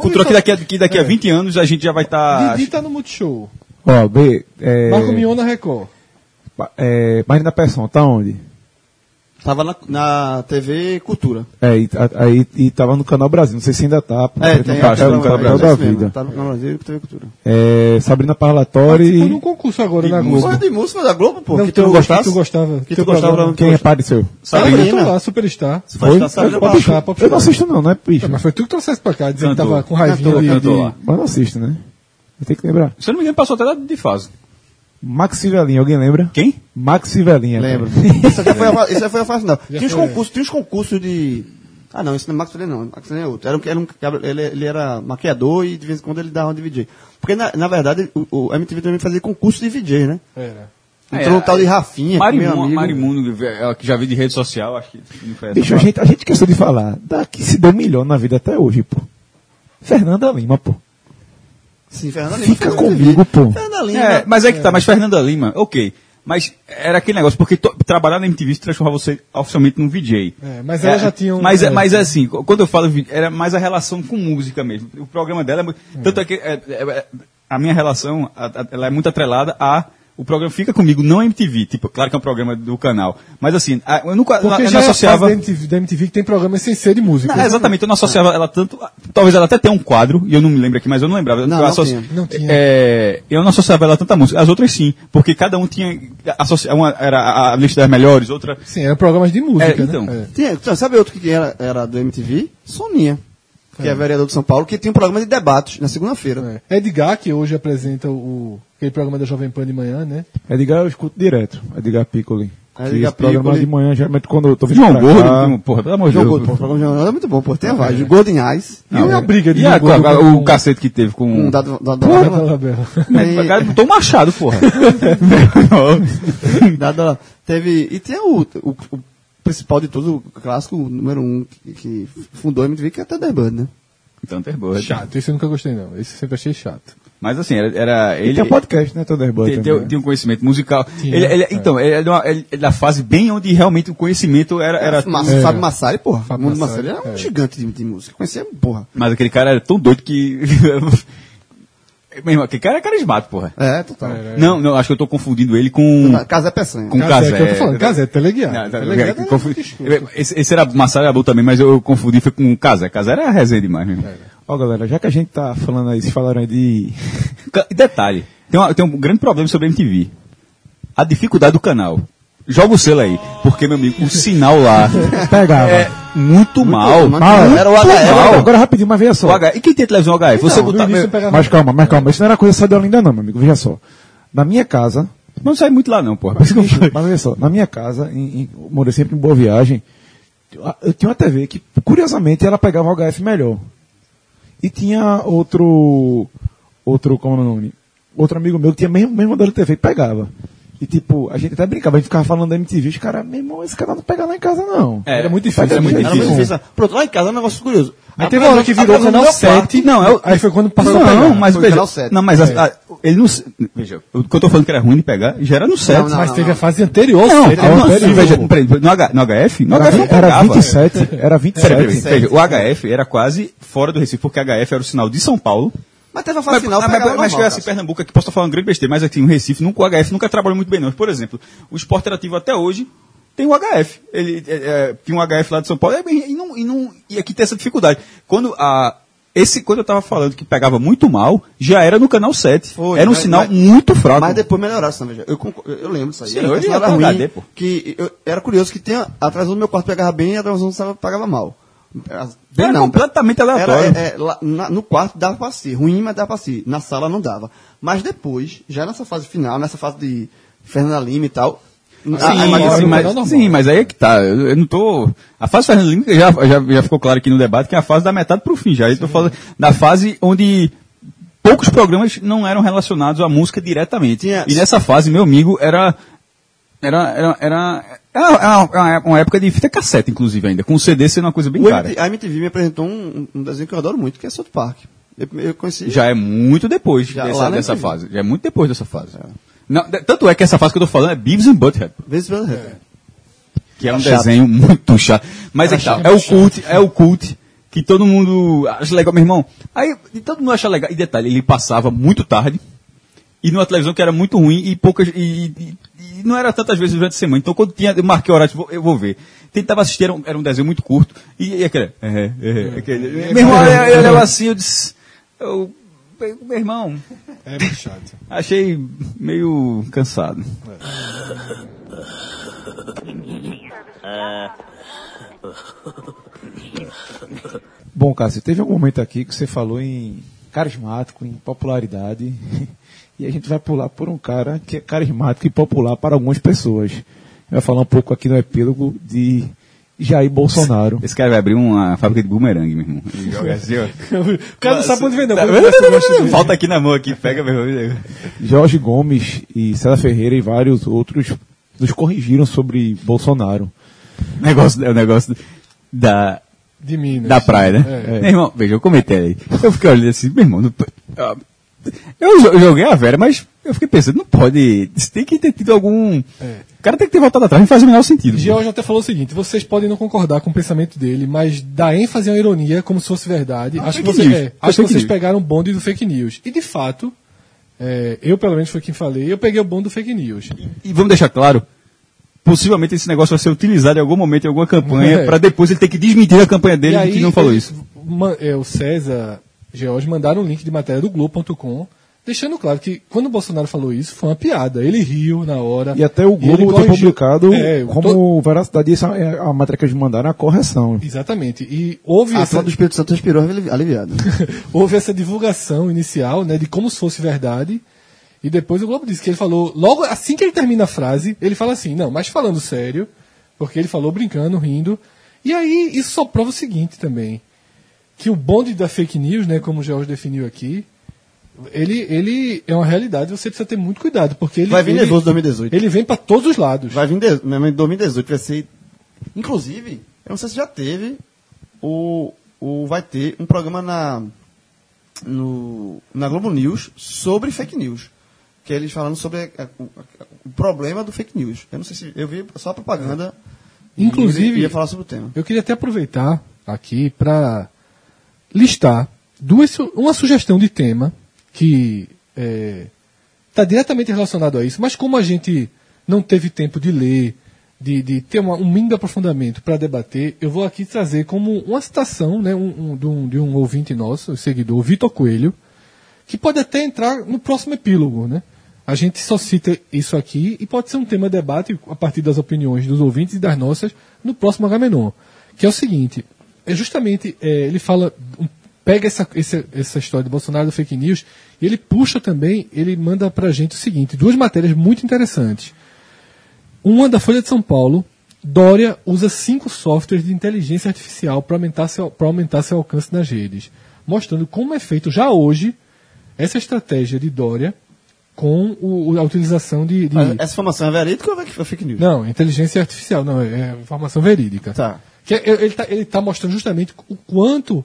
cultural que daqui, a, que daqui a 20 anos a gente já vai estar... Didi tá no Multishow. Ó, B. É, Marco Mion na Record. é, Marina Persson, tá onde? Tava na, na TV Cultura. É, e, a- aí e tava no Canal Brasil, não sei se ainda tá. É, no tem papel, aquela- no papel é da isso mesmo, vida. Tá no Canal Brasil e TV Cultura. É, Sabrina Participou Parlatori. num concurso agora De na música. Globo. Foi de música da Globo, pô. Não, que tu gostasse? que tu gostava. Que tu gostava, programa. Quem apareceu? Sabrina. Sabrina. lá, Superstar. Foi? Tá, Sabrina Eu, Parlatori. eu não assisto não, não é bicho. Mas foi tu que trouxesse pra cá, dizendo que tava com raivinha lá. Mas não assisto, né? Eu tenho que lembrar. Se eu não me engano, passou até de fase. Maxi Velinha, alguém lembra? Quem? Maxi Velinha. Lembro. cara. Isso já foi a, fa- isso já foi a fase. Já Tinha uns concursos, tinha uns concursos de. Ah não, esse não é Max Filho, não. Max Filho é outro. Era um, era um, ele, ele era maquiador e de vez em quando ele dava um de VJ. Porque na, na verdade o, o MTV também fazia concurso de VJ, né? Era. Entrou É, um tal de Rafinha, que meu Marimundo, amigo. Marimundo, é, que já vi de rede social, acho que não foi Bicho, a gente, a gente esqueceu de falar. Daqui se deu melhor na vida até hoje, pô. Fernanda Lima, pô. Sim, Fernanda Lima. Fica comigo, pô. Fernanda Lima. É, mas é que tá, mas Fernanda Lima, ok. Mas era aquele negócio, porque to- trabalhar na MTV se transformava você oficialmente num VJ. É, mas ela já tinha um- Mas, é, é. mas é assim, quando eu falo era mais a relação com música mesmo. O programa dela é muito. Tanto é que é, é, é, a minha relação a- a- ela é muito atrelada a. O programa fica comigo, não a MTV. Tipo, claro que é um programa do canal. Mas assim, a- eu nunca eu Porque não já é a associava. fase da MTV, da MTV que tem programas sem ser de música. Não, exatamente, eu não associava ela tanto. Talvez ela até tenha um quadro, e eu não me lembro aqui, mas eu não lembrava. Não, eu, não associ- tinha. Não tinha. É, eu não associava ela tanto à música. As outras sim, porque cada um tinha. associa- Uma era a lista das melhores, outra. Sim, eram programas de música, É, então. né? Tinha, então, sabe outro que era, era do MTV? Soninha. Que é. vereador de São Paulo, que tinha um programa de debates na segunda-feira. É. Edgar, que hoje apresenta o, aquele programa da Jovem Pan de manhã, né? Edgar eu escuto direto. Edgar Piccoli. É, Edgar esse programa Piccoli. de manhã, geralmente quando eu tô vindo João pra Gordo, cá, como, porra, pelo amor de Jogo Deus. Gordo, pô, o programa de jornal é muito bom, pô. Tem a voz. Golden Eyes. E uma briga de E a- João Gordo a- com- o cacete que teve com. Um dado, dado, Porra, dado, Dolabella. O cara botou um machado, porra. dado- teve, e tem o, o, o principal de todos, o clássico o número um que, que fundou a MTV, que é Thunderbird, né? então, Thunderbird. Chato, esse eu nunca gostei, não. Esse eu sempre achei chato. Mas assim, era. era E ele, tem um podcast, né, Thunderbird? tem, também, tem, né? tem um conhecimento musical. Tinha, ele, ele- é. Então, ele é, uma- ele é da fase bem onde realmente o conhecimento era. era É. Fábio Massari, porra. Fábio Fábio Massari, Massari era um é. gigante de, de música. Conhecia, porra. Mas aquele cara era tão doido que. Meu irmão, aquele cara é carismático, porra. É, total. É. Não, não, acho que eu tô confundindo ele com. Casé Peçanha. Com Casé, Casé. que eu tô falando. Casé, teleguiado. Tá- é esse, esse era Massara Abu também, mas eu confundi foi com Casé. Casé era resenha demais mesmo. Ó, galera, já que a gente tá falando aí, vocês falaram aí de. E detalhe, tem, uma- tem um grande problema sobre a MTV. A dificuldade do canal. Joga o selo aí, porque, meu amigo, o sinal lá Pegava. é muito mal. mal. Mal. Era o HF. Agora, agora rapidinho, mas veja O só. H- E quem tem televisão HF? Você Não, no botar. Meu, Mas calma, mas calma. Isso não era coisa só de Olinda, não, meu amigo. Veja só. Na minha casa, não sai muito lá, não, porra. Bicho, falei. mas olha só, na minha casa, em, em, eu morei sempre em Boa Viagem, eu tinha uma TV que, curiosamente, ela pegava o HF melhor. E tinha outro, outro, como é o nome? Outro amigo meu que tinha mesmo, mesmo modelo de TV que pegava. E tipo, a gente até brincava, a gente ficava falando da MTV, os caras, meu irmão, esse cara não pega lá em casa não. É, Era muito difícil, Era muito Era muito difícil. difícil. Pronto, lá em casa é um negócio curioso. Aí A teve uma hora que virou canal do meu quarto- 7. Não, eu- Aí foi quando passou a Não, pegar. mas Foi veja. canal. Não, mas a- a- ele não. Veja, o que eu tô falando que era ruim de pegar, já era no 7. Não, Mas não, teve não. a fase anterior, Não, não, a não, anterior. veja, no, H, no HF, no Era, HF não era pegava. 27, era 27. Peraí, peraí, veja, o HF era quase fora do Recife, porque HF era o sinal de São Paulo. Mas teve a fase final, mas, mas, mas que assim. Pernambuco aqui, posso estar falando grande besteira, mas aqui no Recife, nunca, o HF nunca trabalhou muito bem, não. Por exemplo, o esporte interativo até hoje tem o HF. Ele é, é, tinha um HF lá de São Paulo e, e, não, e, não, e aqui tem essa dificuldade. Quando a, esse, quando eu tava falando que pegava muito mal, já era no canal 7. Foi, era um mas- sinal mas- muito fraco. Mas depois melhoraram, sabe? veja. Eu, eu lembro disso aí. Sim, Era- hoje é era ruim, HD, pô. Que eu, era curioso que tinha, a televisão do meu quarto pegava bem e a televisão do sala pagava mal. Bem Era completamente aleatório. Era, é, é, lá, na- no quarto dava pra ser, ruim, mas dava pra ser. Na sala não dava. Mas depois, já nessa fase final, nessa fase de Fernanda Lima e tal, Sim, a- a imagem- sim, no mas, canal normal. sim, mas aí é que tá. Eu, eu não tô. A fase Fernando Lima já, já, já ficou claro aqui no debate que é a fase da metade pro fim. Já tô falando da fase onde poucos programas não eram relacionados à música diretamente. Tinha- E nessa fase, meu amigo, era. Era, era, era, era uma, época de fita cassete, inclusive, ainda, com o CD sendo uma coisa bem o cara. A MTV me apresentou um, um desenho que eu adoro muito, que é South Park. Eu, eu conheci. Já é muito depois Já dessa, dessa fase. Já é muito depois dessa fase. Não, de- tanto é que essa fase que eu tô falando é Beavis and Butthead. Vezes pela reta. Que é um chato. desenho muito chato. Mas é, chato. é o cult, é o cult que todo mundo acha legal, meu irmão. Aí e todo mundo acha legal. E detalhe, ele passava muito tarde e numa televisão que era muito ruim e poucas e, e- e não era tantas vezes durante a semana. Então quando tinha, eu marquei o horário, tipo, eu vou ver. Tentava assistir, era um, era um desenho muito curto e, e aquele, é, é, aquele meu irmão, eu, eu olhava assim, eu disse, eu, meu irmão, É muito chato. achei meio cansado. Bom, Cássio, teve algum momento aqui que você falou em carismático, em popularidade, e a gente vai pular por um cara que é carismático e popular para algumas pessoas. Vai falar um pouco aqui no epílogo de Jair Bolsonaro. Esse cara vai abrir uma fábrica de bumerangue, meu irmão. Ele joga assim, ó. O cara não sabe onde vem, não. Tá aqui na mão aqui, pega meu irmão. Jorge Gomes e César Ferreira e vários outros nos corrigiram sobre Bolsonaro. O negócio, é o negócio da, De Minas. da praia, né? É. Meu irmão, veja, eu comentei aí. Eu fiquei olhando assim, meu irmão, não, ah, eu jo- joguei a Vera, mas eu fiquei pensando, não pode. Isso tem que ter tido algum. É. O cara tem que ter voltado atrás, não faz o menor sentido. George até falou o seguinte: vocês podem não concordar com o pensamento dele, mas dá ênfase à ironia como se fosse verdade. acho que, você- é, acho que vocês news. pegaram o bonde do fake news. E de fato, é, eu pelo menos foi quem falei, eu peguei o bonde do fake news. E vamos deixar claro, possivelmente esse negócio vai ser utilizado em algum momento, em alguma campanha, É. pra depois ele ter que desmentir a campanha dele de que não falou isso. ma- é, o César George mandaram um link de matéria do Globo.com, deixando claro que quando o Bolsonaro falou isso, foi uma piada. Ele riu na hora. E até o Globo tem publicado É, como to- veracidade, essa é a matéria que eles mandaram é a correção. Exatamente. E houve A essa, do Espírito Santo respirou alivi- aliviado. houve essa divulgação inicial, né, de como se fosse verdade. E depois o Globo disse que ele falou, logo assim que ele termina a frase, ele fala assim, não, mas falando sério, porque ele falou brincando, rindo. E aí isso só prova o seguinte também, que o bonde da fake news, né, como o George definiu aqui, ele, ele é uma realidade, você precisa ter muito cuidado, porque ele Vai vir ele, nervoso em 2018. ele vem para todos os lados. Vai vir em 2018, vai ser. Inclusive, eu não sei se já teve, o, o, vai ter um programa na, no, na Globo News sobre fake news. Que é eles falando sobre a- o, o problema do fake news. Eu não sei se. Eu vi só a propaganda. e Inclusive- ia falar sobre o tema. Eu queria até aproveitar aqui para listar duas, uma sugestão de tema que está diretamente relacionado a isso, mas como a gente não teve tempo de ler, de, de ter uma- um mínimo aprofundamento para debater, eu vou aqui trazer como uma citação né, um- um- de, um, de um ouvinte nosso, seguidor, Vitor Coelho, que pode até entrar no próximo epílogo, né? A gente só cita isso aqui e pode ser um tema de debate a partir das opiniões dos ouvintes e das nossas no próximo Agamenon. Que é o seguinte, é justamente, é, ele fala, um- pega essa, essa, essa história do Bolsonaro do fake news e ele puxa também, ele manda pra gente o seguinte, duas matérias muito interessantes. Uma da Folha de São Paulo, Dória usa cinco softwares de inteligência artificial para aumentar, seu, aumentar seu alcance nas redes, mostrando como é feito já hoje essa estratégia de Dória com o- a utilização de. de- essa informação é verídica ou é fake news? Não, inteligência artificial, não, é informação verídica. Tá. Que é- ele está ele tá mostrando justamente o quanto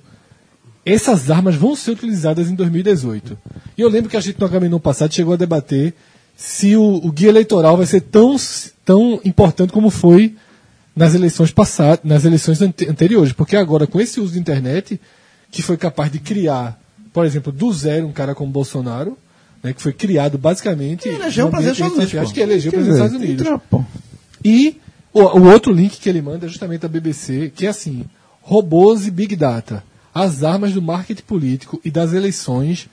essas armas vão ser utilizadas em 2018. E eu lembro que a gente no Agamenon passado chegou a debater se o, o guia eleitoral vai ser tão, tão importante como foi nas eleições passadas, nas eleições ante- anteriores, porque agora com esse uso de internet que foi capaz de criar, por exemplo, do zero um cara como Bolsonaro, né, que foi criado basicamente elegeu no o presidente dos Estados Unidos, que elegeu o Quer presidente dos dizer, Estados Unidos. E o, o outro link que ele manda é justamente da BBC, que é assim: robôs e Big Data. As armas do marketing político e das eleições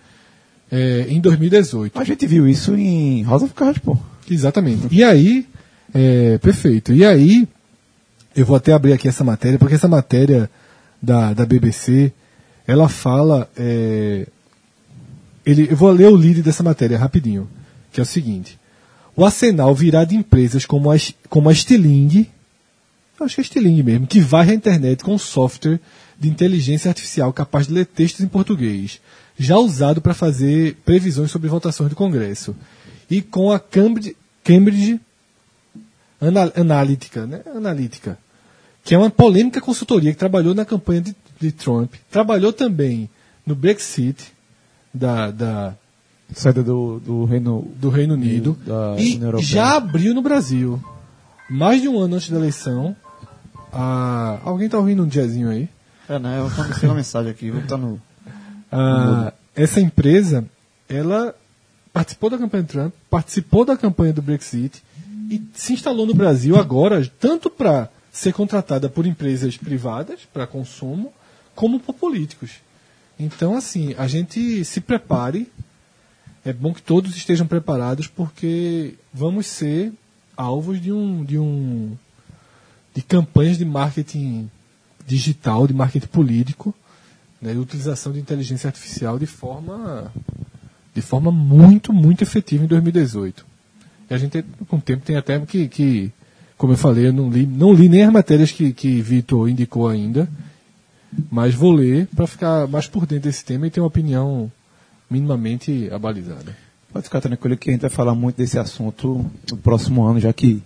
é, em 2018. A gente viu isso em House of Cards, pô. Exatamente. E aí, é, perfeito. E aí, eu vou até abrir aqui essa matéria, porque essa matéria da, da BBC, ela fala. é, ele, eu vou ler o lead dessa matéria rapidinho, que é o seguinte. O arsenal virá de empresas como a, como a Stiling, eu acho que é Stiling mesmo, que varre a internet com software de inteligência artificial capaz de ler textos em português, já usado para fazer previsões sobre votações do Congresso. E com a Cambridge, Cambridge Ana- Analytica, né? Analytica, que é uma polêmica consultoria que trabalhou na campanha de, de Trump, trabalhou também no Brexit da, da, Saída do, do Reino. do Reino Unido e Europeia. já abriu no Brasil. Mais de um ano antes da eleição. a- Alguém tá ouvindo um diazinho aí? É, né? Eu mandei uma mensagem aqui, vou botar no. Ah, essa empresa, ela participou da campanha do Trump, participou da campanha do Brexit e se instalou no Brasil agora, tanto para ser contratada por empresas privadas, para consumo, como por políticos. Então, assim, a gente se prepare. É bom que todos estejam preparados, porque vamos ser alvos de um, de um de campanhas de marketing digital, de marketing político, né, de utilização de inteligência artificial de forma de forma muito, muito efetiva em 2018. E a gente, com o tempo, tem até que, que como eu falei, eu não li, não li nem as matérias que, que Vitor indicou ainda, mas vou ler para ficar mais por dentro desse tema e ter uma opinião minimamente abalizada. Pode ficar tranquilo que a gente vai falar muito desse assunto no próximo ano, já que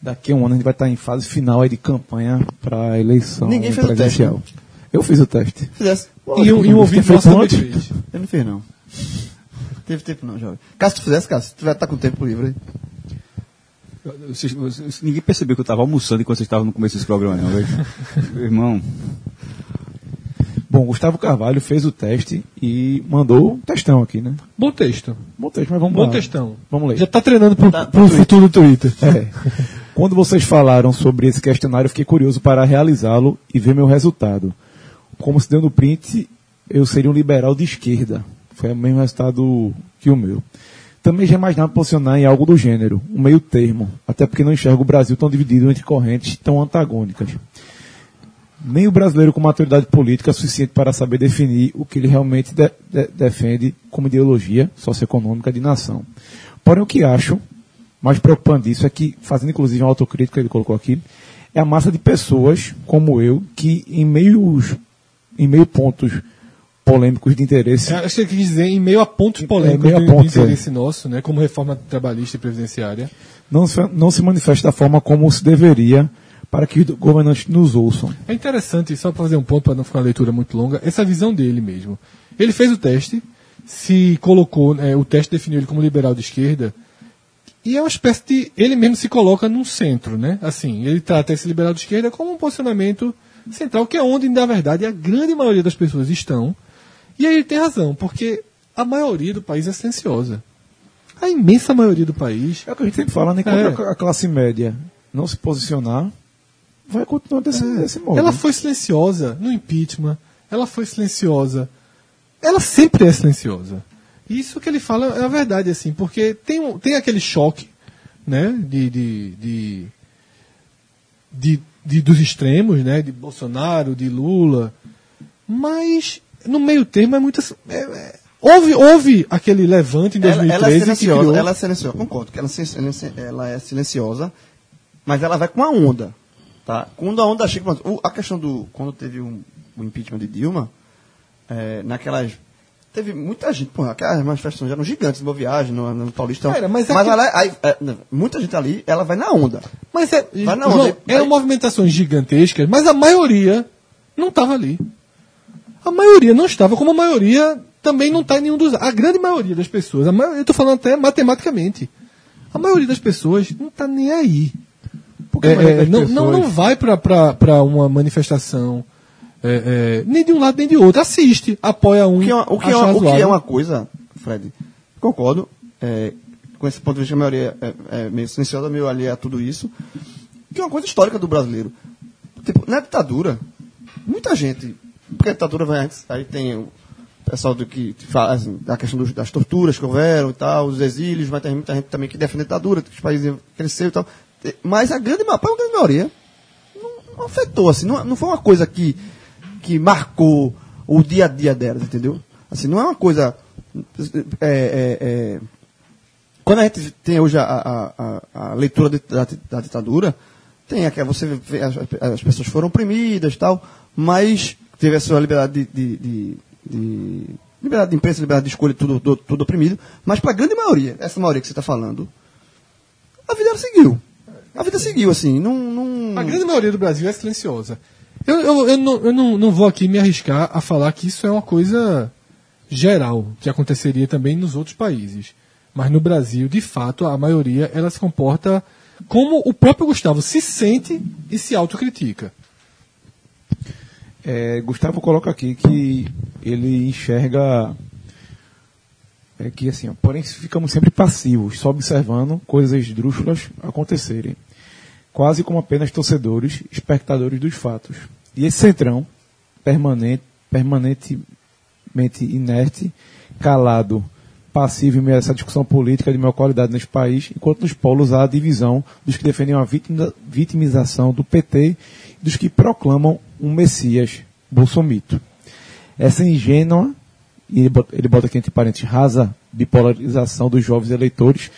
daqui a um ano a gente vai estar em fase final aí de campanha para a eleição Ninguém fez o presidencial. teste, Eu fiz o teste. Fizesse. E um, e um ouvinte Tem nosso feito também antes? fez. Eu não fiz, não. Teve tempo, não, jovem. Caso tu fizesse, Cássio, tu vai estar com tempo livre aí. Vocês- vocês- ninguém percebeu que eu estava almoçando enquanto vocês estavam no começo desse programa, não, Irmão, Bom, Gustavo Carvalho fez o teste e mandou um testão aqui, né? Bom texto. Bom teste, mas vamos Bom lá. textão. Vamos ler. Já tá treinando pro, Tá- pro futuro do Twitter. É. Quando vocês falaram sobre esse questionário, eu fiquei curioso para realizá-lo e ver meu resultado. Como se deu no print, eu seria um liberal de esquerda. Foi o mesmo resultado que o meu. Também já imaginava posicionar em algo do gênero, um meio termo, até porque não enxergo o Brasil tão dividido entre correntes tão antagônicas. Nem o brasileiro com maturidade política suficiente para saber definir o que ele realmente de- de- defende como ideologia socioeconômica de nação. Porém, o que acho mais preocupante disso é que, fazendo inclusive uma autocrítica, ele colocou aqui, é a massa de pessoas como eu que, em meios, em meio pontos polêmicos de interesse, É, Acho que ele quis dizer em meio a pontos polêmicos meio a pontos, do interesse nosso, né, como reforma trabalhista e previdenciária. não se, não se manifesta da forma como se deveria para que os governantes nos ouçam. É interessante, só para fazer um ponto, para não ficar uma leitura muito longa, essa visão dele mesmo. Ele fez o teste, se colocou, é, o teste definiu ele como liberal de esquerda, e é uma espécie de. Ele mesmo se coloca num centro, né? Assim, ele trata esse liberal de esquerda como um posicionamento central, que é onde, na verdade, a grande maioria das pessoas estão. E aí ele tem razão, porque a maioria do país é silenciosa. A imensa maioria do país. É o que a gente sempre fala, né? Quando É. a- a classe média não se posicionar, vai continuar desse, desse modo. Ela foi silenciosa no impeachment, ela foi silenciosa. Ela sempre é silenciosa. Isso que ele fala é a verdade, assim, porque tem, um- tem aquele choque, né, de, de, de, de- de- dos extremos, né, de Bolsonaro, de Lula, mas no meio termo é muito. é- é- houve, houve aquele levante em Ela, 2013 ela é que silenciosa, criou- ela é silenciosa, concordo que ela, é ela é silenciosa, mas ela vai com a onda. Tá? Quando a onda chega, a questão do. Quando teve um, o impeachment de Dilma, é, naquelas. Teve muita gente, porra, aquelas manifestações eram gigantes, Boa Viagem, no, no Paulistão. Cara, mas mas é que- ela, aí, é, muita gente ali, ela vai na onda. Mas é, Vai na João, onda. eram Aí- movimentações gigantescas, mas a maioria não estava ali. A maioria não estava, como a maioria também não está em nenhum dos. A grande maioria das pessoas, a maioria, eu estou falando até matematicamente, a maioria das pessoas não está nem aí. Porque É, é, não, não, não vai para uma manifestação é, é, nem de um lado nem de outro. Assiste, apoia um. O que é uma, o que é uma, o que é uma coisa, Fred, concordo, com esse ponto de vista, a maioria é, é meio silenciosa, meio alheia a tudo isso, que é uma coisa histórica do brasileiro. Tipo, na ditadura, muita gente porque a ditadura vai antes. Aí tem o pessoal do que fala assim, da questão dos- das torturas que houveram e tal, os exílios, mas tem muita gente também que defende a ditadura, que os países cresceram e tal. Mas a grande, a grande maioria não, não afetou, assim, não, não foi uma coisa que, que marcou o dia a dia delas, entendeu? Assim, não é uma coisa. é, é, é, quando a gente tem hoje a, a- a- a leitura de- da, da ditadura, tem aquela, você vê, as, as pessoas foram oprimidas tal, mas teve a sua liberdade de, de- de- de- liberdade de imprensa, liberdade de escolha, tudo, tudo, tudo oprimido, mas para a grande maioria, essa maioria que você está falando, a vida seguiu. A vida seguiu, assim, não... não... A grande maioria do Brasil é silenciosa. Eu, eu, eu, não, eu não, não vou aqui me arriscar a falar que isso é uma coisa geral, que aconteceria também nos outros países. Mas no Brasil, de fato, a maioria ela se comporta como o próprio Gustavo se sente e se autocritica. É, Gustavo coloca aqui que ele enxerga é que assim, ó, porém ficamos sempre passivos, só observando coisas esdrúxulas acontecerem, quase como apenas torcedores, espectadores dos fatos. E esse centrão permanente, permanentemente inerte, calado, passivo em meio a essa discussão política de maior qualidade nesse país, enquanto nos polos há a divisão dos que defendem a vitimi- vitimização do PT e dos que proclamam um Messias, Bolsomito. Essa ingênua, e ele bota, ele bota aqui entre parênteses, rasa bipolarização dos jovens eleitores,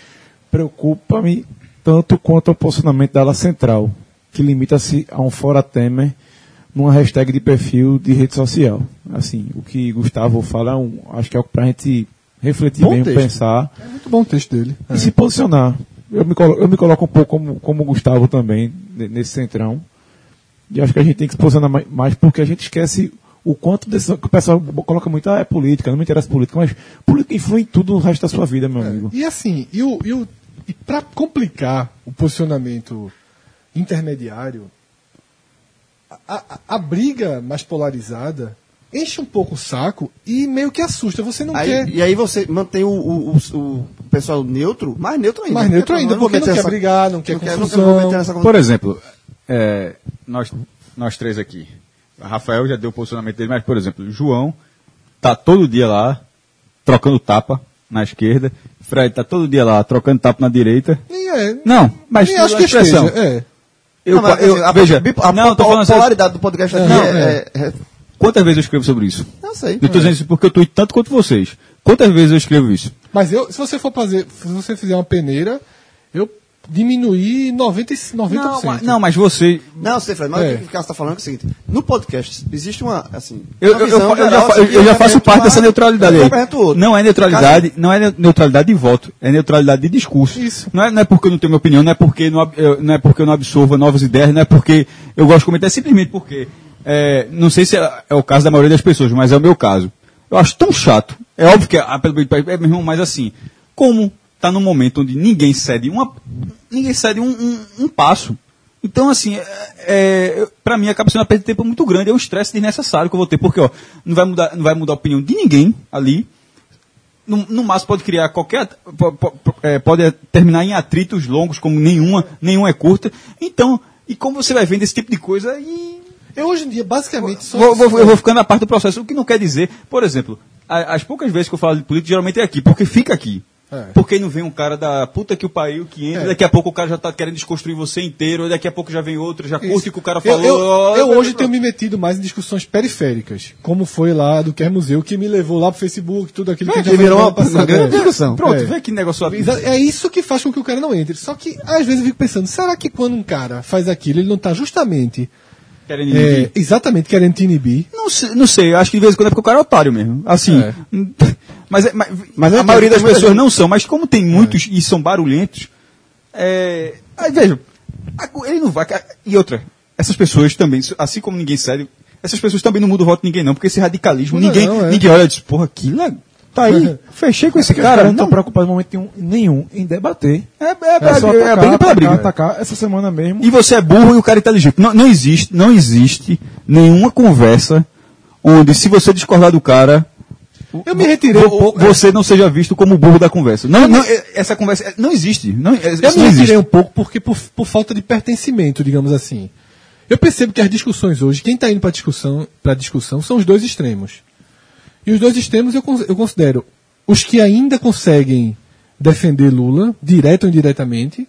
preocupa-me tanto quanto o posicionamento da ala central, que limita-se a um fora Temer numa hashtag de perfil de rede social. Assim, o que Gustavo fala, é um, acho que é algo para a gente refletir texto. pensar É muito bom o texto dele. e se posicionar. Eu me, colo- eu me coloco um pouco como, como Gustavo também, ne- nesse centrão. E acho que a gente tem que se posicionar mai- mais, porque a gente esquece o quanto desse, que o pessoal coloca muito, ah, é política, não me interessa política, mas política influi em tudo no resto da sua vida, meu amigo. E assim, e, o, e, o, e para complicar o posicionamento intermediário, a, a, a briga mais polarizada enche um pouco o saco e meio que assusta. Você não Aí- quer. E aí você mantém o, o, o- o pessoal neutro, mais neutro ainda. Mais neutro ainda, porque não quer essa- brigar, não quer não quer, confusão. não quer Por exemplo, é, nós, nós três aqui. A Rafael já deu o posicionamento dele, mas, por exemplo, o João tá todo dia lá, trocando tapa na esquerda. Fred tá todo dia lá, trocando tapa na direita. É. Não, mas nem a acho que expressão. esteja. É. Eu, Não, mas, eu- assim, a, veja, a, não, a falando sério. polaridade do podcast aqui Não, é, é- é- Quantas vezes eu escrevo sobre isso? Não sei. Eu tô dizendo isso porque eu tuito tanto quanto vocês. Quantas vezes eu escrevo isso? Mas eu, se você for fazer, se você fizer uma peneira, eu diminuí 90, e- 90%. Não, mas, não, mas você. Não, sei, Fred, mas É. o que o Carlos está falando é o seguinte: no podcast existe uma. Assim, Eu, uma eu, eu, já, geral, fa- assim, eu já faço parte uma- dessa neutralidade eu aí. Não é neutralidade, não é ne- neutralidade de voto, é neutralidade de discurso. Isso. Não é, não é porque eu não tenho minha opinião, não é porque não, não é porque eu não absorva novas ideias, não é porque eu gosto de comentar, é simplesmente porque é, não sei se é, é o caso da maioria das pessoas, mas é o meu caso. Eu acho tão chato. É óbvio que é, pelo do país, é mesmo, mas assim, como tá num momento onde ninguém cede uma, ninguém cede um, um, um passo. Então, assim, é, é, para mim acaba sendo uma perda de tempo muito grande, é um estresse desnecessário que eu vou ter, porque ó, não, vai mudar, não vai mudar a opinião de ninguém ali. No, no máximo pode criar qualquer. é, pode terminar em atritos longos, como nenhuma, nenhuma é curta. Então, e como você vai vendo esse tipo de coisa e Eu hoje em dia, basicamente, só. Vou, vou- eu vou ficando na parte do processo, o que não quer dizer, por exemplo, as poucas vezes que eu falo de política, geralmente é aqui, porque fica aqui. É. Porque não vem um cara da puta que o pariu que entra, É. daqui a pouco o cara já tá querendo desconstruir você inteiro, daqui a pouco já vem outro, já curte o que o cara Eu, falou. eu, eu hoje tenho me metido mais em discussões periféricas, como foi lá do Quer Museu, que me levou lá pro Facebook, tudo aquilo que a gente que já virou uma, passada. uma grande É. discussão. Pronto, É. vê que negócio É isso que faz com que o cara não entre. Só que, às vezes, eu fico pensando, será que quando um cara faz aquilo, ele não tá justamente, Querendo é, inibir. exatamente querendo te inibir? Não sei, não sei, acho que de vez em quando é porque o cara é otário mesmo. Assim. É. Mas, é- mas, Mas a é, maioria das pessoas não são, mas como tem muitos e são barulhentos, é, aí veja, ele não vai. E outra, essas pessoas também, assim como ninguém cede, essas pessoas também não mudam o voto de ninguém, não, porque esse radicalismo, Não, ninguém, não, é. ninguém olha e diz, porra, que legal. Tá aí, fechei com esse Porque os cara. não estão Não, preocupados em momento nenhum, em debater. é, é, é, É só é, atacar, a briga pela briga. atacar. Essa semana mesmo. E você é burro e o cara é inteligente. Não, não existe, não existe nenhuma conversa onde se você discordar do cara, Eu me retirei um você não seja visto como o burro da conversa. Não, não, é- essa conversa é- não existe. Não, é- Eu me não retirei existe. um pouco porque por, por falta de pertencimento, digamos assim. Eu percebo que as discussões hoje, quem está indo para discussão, para discussão são os dois extremos. E os dois extremos eu, eu considero os que ainda conseguem defender Lula, direto ou indiretamente.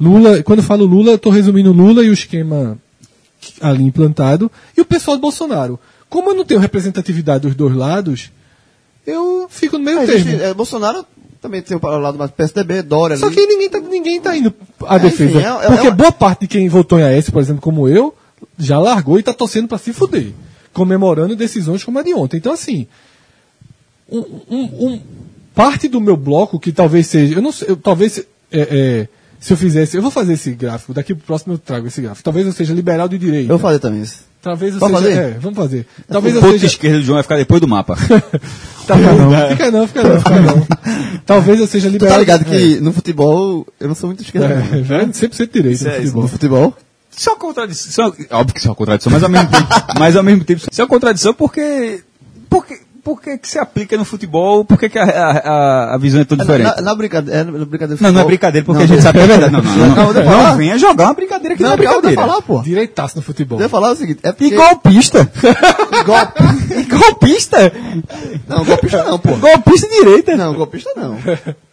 Lula, quando eu falo Lula, estou resumindo Lula e o esquema ali implantado, e o pessoal do Bolsonaro. Como eu não tenho representatividade dos dois lados, eu fico no meio É, termo. existe- é, Bolsonaro também tem o lado mais PSDB, Dória Só ali. que ninguém tá, ninguém tá indo à É, defesa. enfim, é- é- porque boa parte de quem votou em AS, por exemplo, como eu, já largou e tá torcendo para se fuder. Comemorando decisões como a de ontem. Então, assim, um, um- um- parte do meu bloco, que talvez seja. Eu não sei, eu- talvez. é, é, se eu fizesse. Eu vou fazer esse gráfico. Daqui pro próximo eu trago esse gráfico. Talvez eu seja liberal de direita. Eu vou fazer também isso. Talvez eu Pode seja. fazer? É, vamos fazer. Talvez o ponto seja. esquerdo do João vai ficar depois do mapa. Tá bom. Fica não, fica não, fica não. Talvez eu seja Tu liberal. tá ligado que no futebol eu não sou muito. É, não. é, velho, 100% direito no é- futebol. No futebol? Isso é uma contradição. é uma- óbvio que isso é uma contradição, mas ao mesmo tempo, mas ao mesmo tempo isso é uma contradição porque. Porque, porque que se aplica no futebol, por que que a, a, a visão é tão diferente? Na, na brincadeira, é, brincadeira Não, não é brincadeira, porque Não, a gente sabe que é verdade. Não, não, não. Não, Não, não venha jogar uma brincadeira que não, Não, é brincadeira. falar, pô. Direitaço no futebol. Eu falar o seguinte, é E porque... golpista. Golpe. E golpista. Não, golpista não, pô. Golpista direita. Não, golpista não.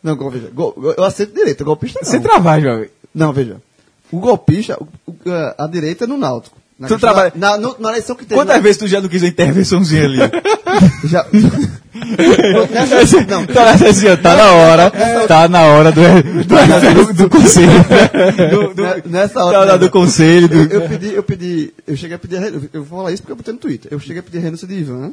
Não, gol- veja, gol- eu aceito direita, golpista não. Você trabalha, jovem. Não, veja. O golpista, a direita é no Náutico. Na Tu trabalha- Na, no- na eleição que teve... Quantas na- vezes tu já não quis uma intervençãozinha ali? Já... Nessa- não, Tá, assim, tá na hora, tá na hora do, do, do, conselho. Do, do, Ne- nessa hora- tá na hora do conselho. eu, eu pedi, eu pedi, eu cheguei a pedir, a eu vou falar isso porque eu botei no Twitter. Eu cheguei a pedir a renúncia de Ivan,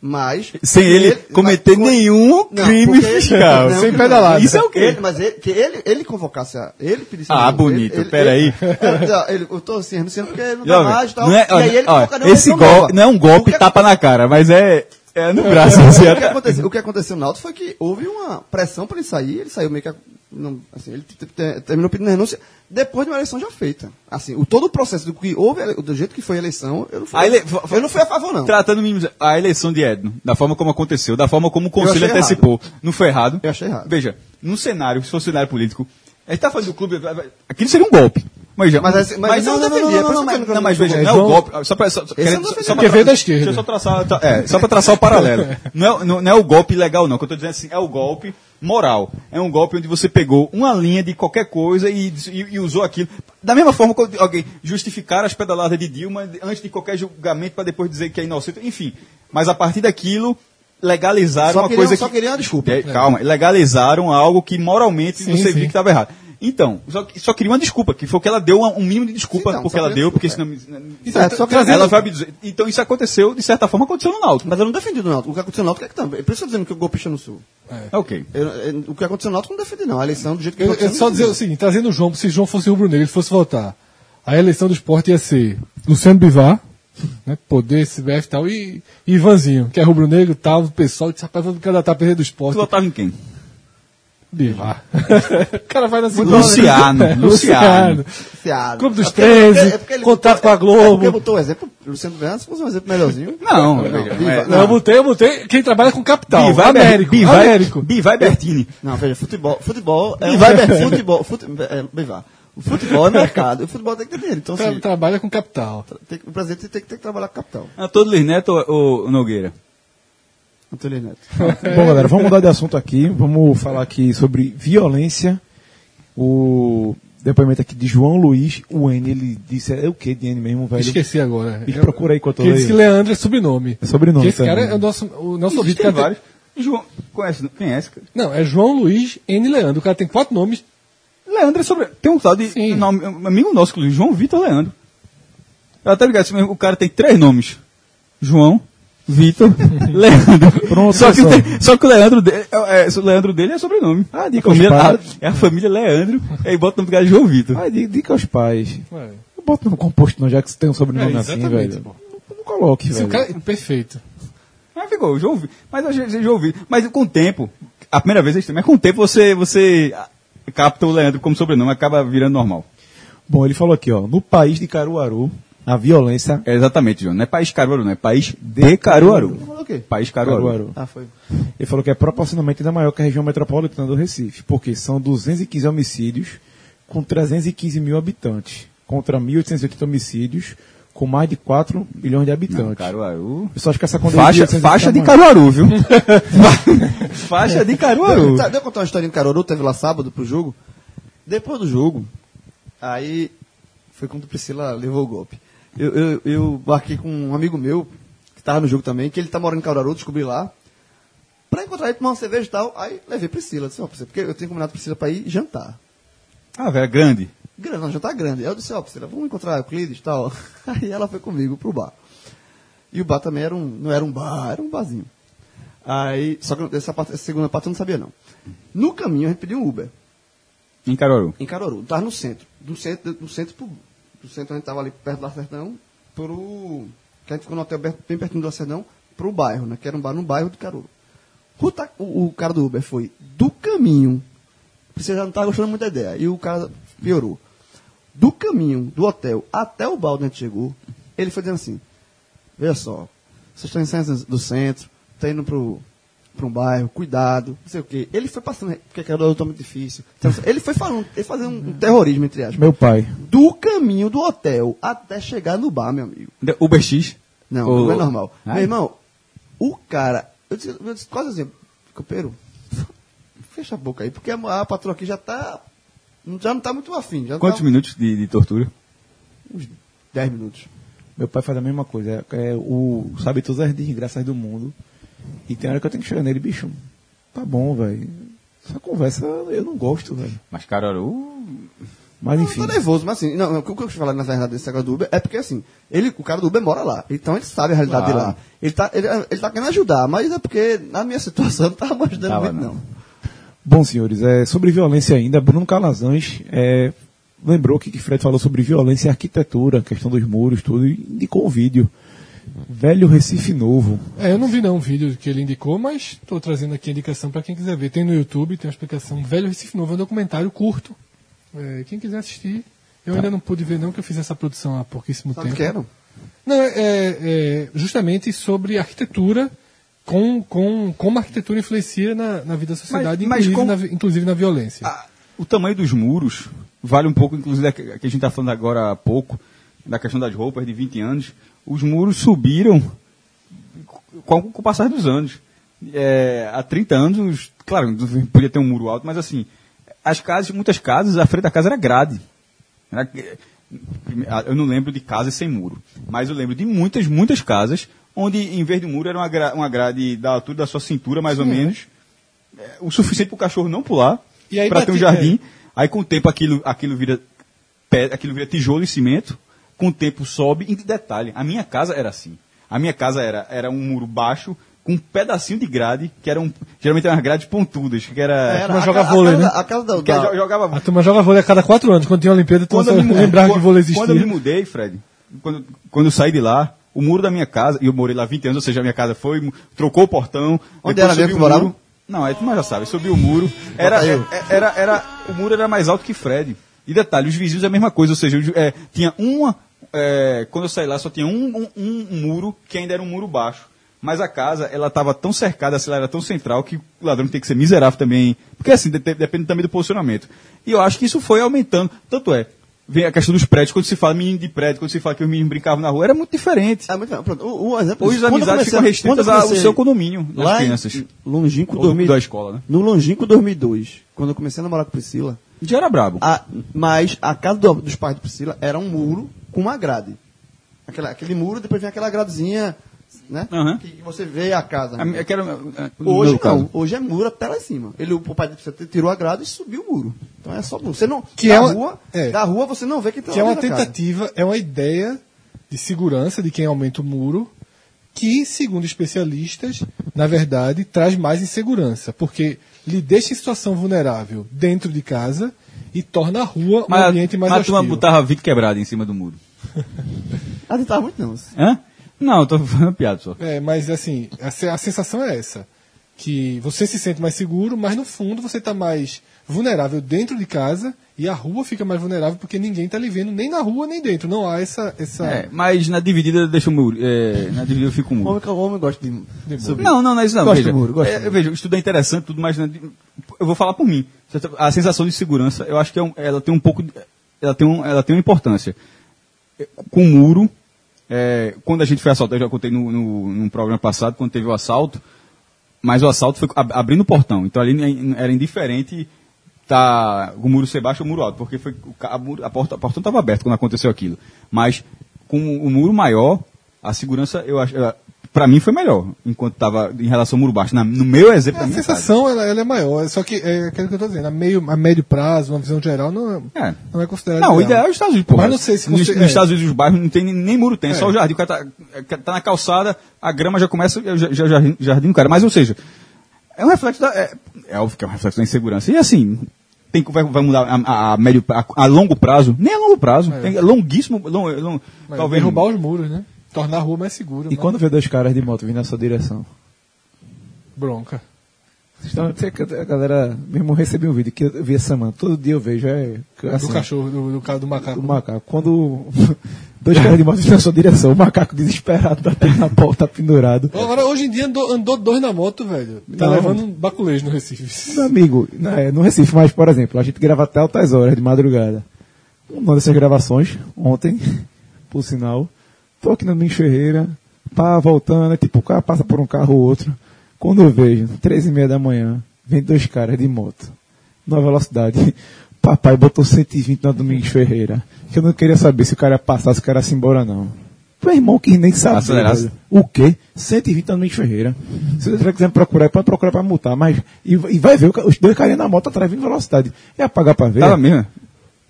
mas... sem ele cometer mas- nenhum Não, crime fiscal. não, Sem não, pedalada. Isso é o quê? Ele, mas ele, que ele, ele convocasse a. Ele pedisse Ah, bonito, ele- ele- peraí. ele- não, ele- eu tô assim, renunciando porque ele não dá Jovem, mais e tal. não é, e aí ele olha, esse golpe não é um golpe que- tapa na cara, mas é, é no braço. assim, o, que até- aconteceu, o que aconteceu no Náutico foi que houve uma pressão para ele sair, ele saiu meio que. Não, assim, ele te- te- terminou pedindo renúncia depois de uma eleição já feita. Assim, o, todo o processo do que houve, do jeito que foi a eleição, eu não fui, A ele- eu não fui a favor, não. Tratando a eleição de Edno, da forma como aconteceu, da forma como o conselho antecipou, não foi errado. Eu achei errado. Veja, num cenário, se fosse um cenário político, a gente tá falando do clube, aquilo seria um golpe. Mas, Mas esse- mas eu não, não, defendia, não, não, mas- eu não, mas veja, É, não é o golpe, só pra, só, não só porque veio da esquerda. Deixa eu só traçar, é, só pra traçar o paralelo. Não é, não, não é o golpe legal, não. O que eu tô dizendo assim, é o golpe moral. É um golpe onde você pegou uma linha de qualquer coisa e, e- e usou aquilo. Da mesma forma que alguém justificar as pedaladas de Dilma antes de qualquer julgamento para depois dizer que é inocente. Enfim, mas a partir daquilo legalizaram Só uma queriam- coisa só que... queriam uma desculpa. É, Calma, legalizaram algo que moralmente Sim, você sim. viu que estava errado. Então, só, só queria uma desculpa, que foi que ela deu uma- um mínimo de desculpa Sim, não, porque só ela deu, porque senão... É, só que- ela vai abdizer. Então isso aconteceu, de certa forma, aconteceu no Náutico. Mas eu não defendi do Náutico. O que aconteceu no Náutico é que também. Por isso eu dizendo que o golpista no Sul. Ok. Eu- eu- o que aconteceu no Náutico eu não defendi, não. A eleição do jeito que Eu, eu aconteceu. só não dizer o seguinte, trazendo o João, se João fosse rubro-negro, ele fosse votar, a eleição do esporte ia ser Luciano Bivar, né, Poder, CBF e tal, e, e Ivanzinho, que é rubro-negro tal, o pessoal disse, rapaz, me candidatar a perder do Tu esporte. votava em quem? Bivar. o cara vai na segunda. Luciano, É, Luciano. Fiado. Clube dos É porque- é 13, porque ele contato botou- com a Globo. É porque botou o exemplo, Luciano Verano, se fosse um exemplo melhorzinho. Não, Biva- é, Não, eu botei, eu botei quem trabalha com capital. Bivar, Américo. Bivar, Américo. Bivar e Bertini. Não, veja, futebol, futebol é E um- Bertino. futebol, fute, é, vá. O futebol é mercado, e o futebol tem que ter dinheiro. Então, Tra- assim, trabalha com capital. tem o presidente tem que, tem que trabalhar com capital. Antônio Luiz Neto ou, ou Nogueira? Antônio Neto. Bom, galera, vamos mudar de assunto aqui. Vamos falar aqui sobre violência. O depoimento aqui de João Luiz, o N, ele disse, é o que de N mesmo, velho? Esqueci agora. E procura aí enquanto eu Ele disse que. Leandro é sobrenome. É sobrenome Que esse cara também. é o nosso, o nosso ouvinte. Tem cara tem- vários. João, conhece, quem é esse? cara? Não, é João Luiz N. Leandro. O cara tem quatro nomes. Leandro é sobre. Tem um tal de. Nome- um amigo nosso, João Vitor Leandro. Eu até ligado, o cara tem três nomes: João, Vitor, Leandro. Pronto, só, que, só que o Leandro, dele, é, é, o Leandro dele é sobrenome. Ah, diga a família, aos pais. a- é a família Leandro, aí bota o nome do cara de João Vitor. Ah, diga, diga aos pais. É. Eu boto no composto não, já que você tem um sobrenome É, assim, velho. pô. Não, não coloque, velho. cara, perfeito. Mas ficou, João Vitor. Mas eu achei João Vitor. Mas com o tempo, a primeira vez é estranho, mas com o tempo você, você ah, capta o Leandro como sobrenome, acaba virando normal. Bom, ele falou aqui, ó, no país de Caruaru, a violência... É exatamente, João. Não é país Caruaru, não. É país de Caruaru. Falou o quê? País Caruaru. Caruaru. Ah, foi. Ele falou que é proporcionalmente ainda maior que a região metropolitana do Recife, porque são 215 homicídios com 315 mil habitantes. contra 1.880 homicídios, com mais de 4 milhões de habitantes. Não, Caruaru. Eu só acho que essa Faixa, 1.880 faixa de. Caruaru, viu? faixa de Caruaru. Tá, Deixa eu contar uma historinha de Caruaru, teve lá sábado pro jogo. Depois do jogo, aí foi quando Priscila levou o golpe. Eu, eu, eu marquei com um amigo meu, que tava no jogo também, que ele tá morando em Caruaru, descobri lá. Pra encontrar ele, tomar uma cerveja e tal. Aí levei Priscila, disse, ó, Priscila, porque eu tenho combinado com Priscila pra ir jantar. Ah, velho, grande. Grande, não, jantar grande. Aí eu disse, ó, Priscila, vamos encontrar Euclides e tal. Aí ela foi comigo pro bar. E o bar também era um, não era um bar, era um barzinho. Aí, só que essa, parte, essa segunda parte eu não sabia não. No caminho a gente pediu um Uber. Em Caruaru. em Caruaru. Tava no centro. Do centro, do centro pro, do centro a gente tava ali perto do Lacerdão, pro. Que a gente ficou no hotel bem pertinho do Lacerdão, pro bairro, né? Que era um bar no bairro de Caruaru. O, o, o cara do Uber foi do caminho. Você já não tava gostando muito da ideia. E o cara piorou. Do caminho do hotel até o bar onde a gente chegou, ele foi dizendo assim: Veja só, vocês estão em centro do centro, estão indo pro, pra um bairro, cuidado, não sei o quê. Ele foi passando, porque Caruaru tá muito difícil. Então, ele foi falando, ele fazendo um terrorismo, entre aspas. Meu pai. Do caminho do hotel até chegar no bar, meu amigo. Uber X. Não, Ou- não é normal. Ah, Meu irmão, o cara, eu disse, eu disse quase assim, copeiro, fecha a boca aí, porque a, a patroa aqui já tá, já não tá muito afim. Quantos tá minutos de, de tortura? uns 10 minutos. Meu pai faz a mesma coisa. É, é o, sabe todas as desgraças do mundo. E tem hora que eu tenho que chegar nele, bicho. Tá bom, velho. Essa conversa eu não gosto, velho. Mas Caruaru. Mas Eu enfim. tô nervoso, mas assim, não, o que eu quero falar na verdade desse negócio do Uber é porque assim, ele, o cara do Uber mora lá, então ele sabe a realidade Claro. de lá. Ele tá, ele, ele tá querendo ajudar, mas é porque na minha situação não tava me ajudando Tava, muito, não. não. Bom, senhores, é, sobre violência ainda, Bruno Calazans é, lembrou que, que Fred falou sobre violência e arquitetura, questão dos muros, tudo, e indicou um vídeo. Velho Recife Novo. É, eu não vi não o vídeo que ele indicou, mas estou trazendo aqui a indicação para quem quiser ver. Tem no YouTube, tem uma explicação. Velho Recife Novo é um documentário curto. É, quem quiser assistir. Eu ainda não pude ver não, que eu fiz essa produção há pouquíssimo Sabe tempo. que era? Não, é, é justamente sobre arquitetura, com, com como a arquitetura influencia na, na vida da sociedade, mas inclusive, com- na, inclusive na violência. Ah, o tamanho dos muros vale um pouco, inclusive, que que a gente está falando agora há pouco, da questão das roupas de 20 anos. Os muros subiram com, com o passar dos anos. É, há 30 anos, claro, podia ter um muro alto, mas assim, as casas, muitas casas, a frente da casa era grade. Era- eu não lembro de casas sem muro, mas eu lembro de muitas, muitas casas onde, em vez de um muro, era uma, gra- uma grade da altura da sua cintura, mais ou menos, é, o suficiente para o cachorro não pular, para ter um jardim. Aí, com o tempo, aquilo, aquilo, vira, aquilo vira tijolo e cimento, com o tempo sobe. E de detalhe, a minha casa era assim. A minha casa era, era um muro baixo, com um pedacinho de grade, que eram, geralmente eram grades pontudas, que era... Era Mas a, joga vôlei, né? da- A casa da, da- jogava A turma joga vôlei a cada quatro anos. Quando tinha Olimpíada, tu quando eu, me, mu- lembrava que vôlei quando- quando eu me existia. mudei, Fred, quando, quando eu saí de lá, o muro da minha casa, e eu morei lá 20 anos, ou seja, a minha casa foi, trocou o portão. Onde era mesmo o que morava? muro. Não, aí tu mais já sabe, subiu o muro. Era, é- era, era, o muro era mais alto que Fred. E detalhe, os vizinhos é a mesma coisa, ou seja, é, tinha uma. É, quando eu saí lá, só tinha um, um, um muro que ainda era um muro baixo. Mas a casa, ela estava tão cercada, assim, ela era tão central que o ladrão tem que ser miserável também. Porque assim, de- de- depende também do posicionamento. E eu acho que isso foi aumentando. Tanto é, vem a questão dos prédios, quando se fala menino de prédio, quando se fala que os meninos brincavam na rua, era muito diferente. Ah, muito. Pronto, o, o exemplo Hoje as amizades ficam restritas ao seu condomínio, das lá crianças. Longínquo Ou 2000, da escola, né? No longínquo 2002, quando eu comecei a namorar com Priscila, Já era brabo. a, mas a casa do- dos pais de Priscila era um muro com uma grade. Aquela, aquele muro, depois vem aquela gradezinha, né? Aham. Que você vê a casa. A minha- que era, é, no Hoje meu caso. não, hoje é muro até lá em cima. Ele, o pai tirou a grade e subiu o muro. Então é só muro. Você não, Que da, é uma- rua, é. da rua você não vê quem tá Que é uma tentativa, é uma ideia de segurança de quem aumenta o muro, que, segundo especialistas, na verdade, traz mais insegurança, porque lhe deixa em situação vulnerável dentro de casa e torna a rua um ambiente mais mas a turma hostil. botava vidro quebrado em cima do muro. Ah, não tava muito não. Hã? Não, eu tô falando piada só. É, mas assim, a, a sensação é essa. Que você se sente mais seguro, mas no fundo você está mais vulnerável dentro de casa e a rua fica mais vulnerável porque ninguém está lhe vendo nem na rua nem dentro. Não há essa. essa... É, mas na dividida deixa o muro. É, na dividida eu fico com o muro. homem, o homem gosta de, subir. Não, não, não é isso não. Gosto veja, do muro, gosto é, do estudo é interessante, tudo, mas né, eu vou falar por mim. A sensação de segurança, eu acho que é um- ela tem um pouco. de- ela tem, um, ela tem uma importância. É, Com o muro, é, quando a gente foi assaltado, eu já contei no, no, num programa passado, quando teve o assalto, mas o assalto foi ab- abrindo o portão. Então ali nem- era indiferente tá, o muro ser baixo ou o muro alto, porque foi, a, a porta, o portão estava aberto quando aconteceu aquilo. Mas com o muro maior, a segurança, eu acho, para mim foi melhor, enquanto estava em relação ao muro baixo. Na- no meu exemplo, A minha casa. sensação ela, ela é maior, só que é aquilo que eu tô dizendo, a, meio, a médio prazo, uma visão geral, não é, É. não é considerado. Não, o ideal é os Estados Unidos, porra. Mas não sei se Nos, você- nos é. Estados Unidos, os bairros não tem nem, nem muro, tem, É. só o jardim. O cara tá, tá na calçada, a grama já começa, já, já, jardim, jardim do cara. Mas, ou seja, é um reflexo da. É, é óbvio que é um reflexo da insegurança. E assim, tem, que- vai, vai mudar a, a- médio, a, a longo prazo, nem a longo prazo, tem, é longuíssimo, long, long, Mas talvez. derrubar os muros, né? Tornar a rua mais segura. E mais quando vê dois caras de moto vindo na sua direção? Bronca. Então, que- a galera, mesmo recebi um vídeo que eu vi essa semana, todo dia eu vejo, é. assim, do cachorro, do, do, do macaco. O macaco. Quando dois caras de moto na sua direção, o macaco desesperado batendo na porta pendurado. Agora, hoje em dia andou, andou dois na moto, velho. Tá Não. levando um baculejo no Recife. Meu amigo, né, no Recife, mas, por exemplo, a gente grava até altas horas de madrugada. Uma dessas gravações, ontem, por sinal, tô aqui no Domingos Ferreira, pá, voltando, é tipo, o cara passa por um carro ou outro. Quando eu vejo, três e meia da manhã, vem dois caras de moto, numa velocidade. Papai botou 120 na Domingos Ferreira. Que eu não queria saber se o cara ia passar, se o cara ia se embora, não. Meu irmão que nem sabe. Acelerasse. O quê? 120 na Domingos Ferreira. Se você quiser me procurar, pode procurar pra multar, mas. E, e vai ver os dois caras na moto atrás vindo velocidade. É apagar pra ver? Tava mesmo.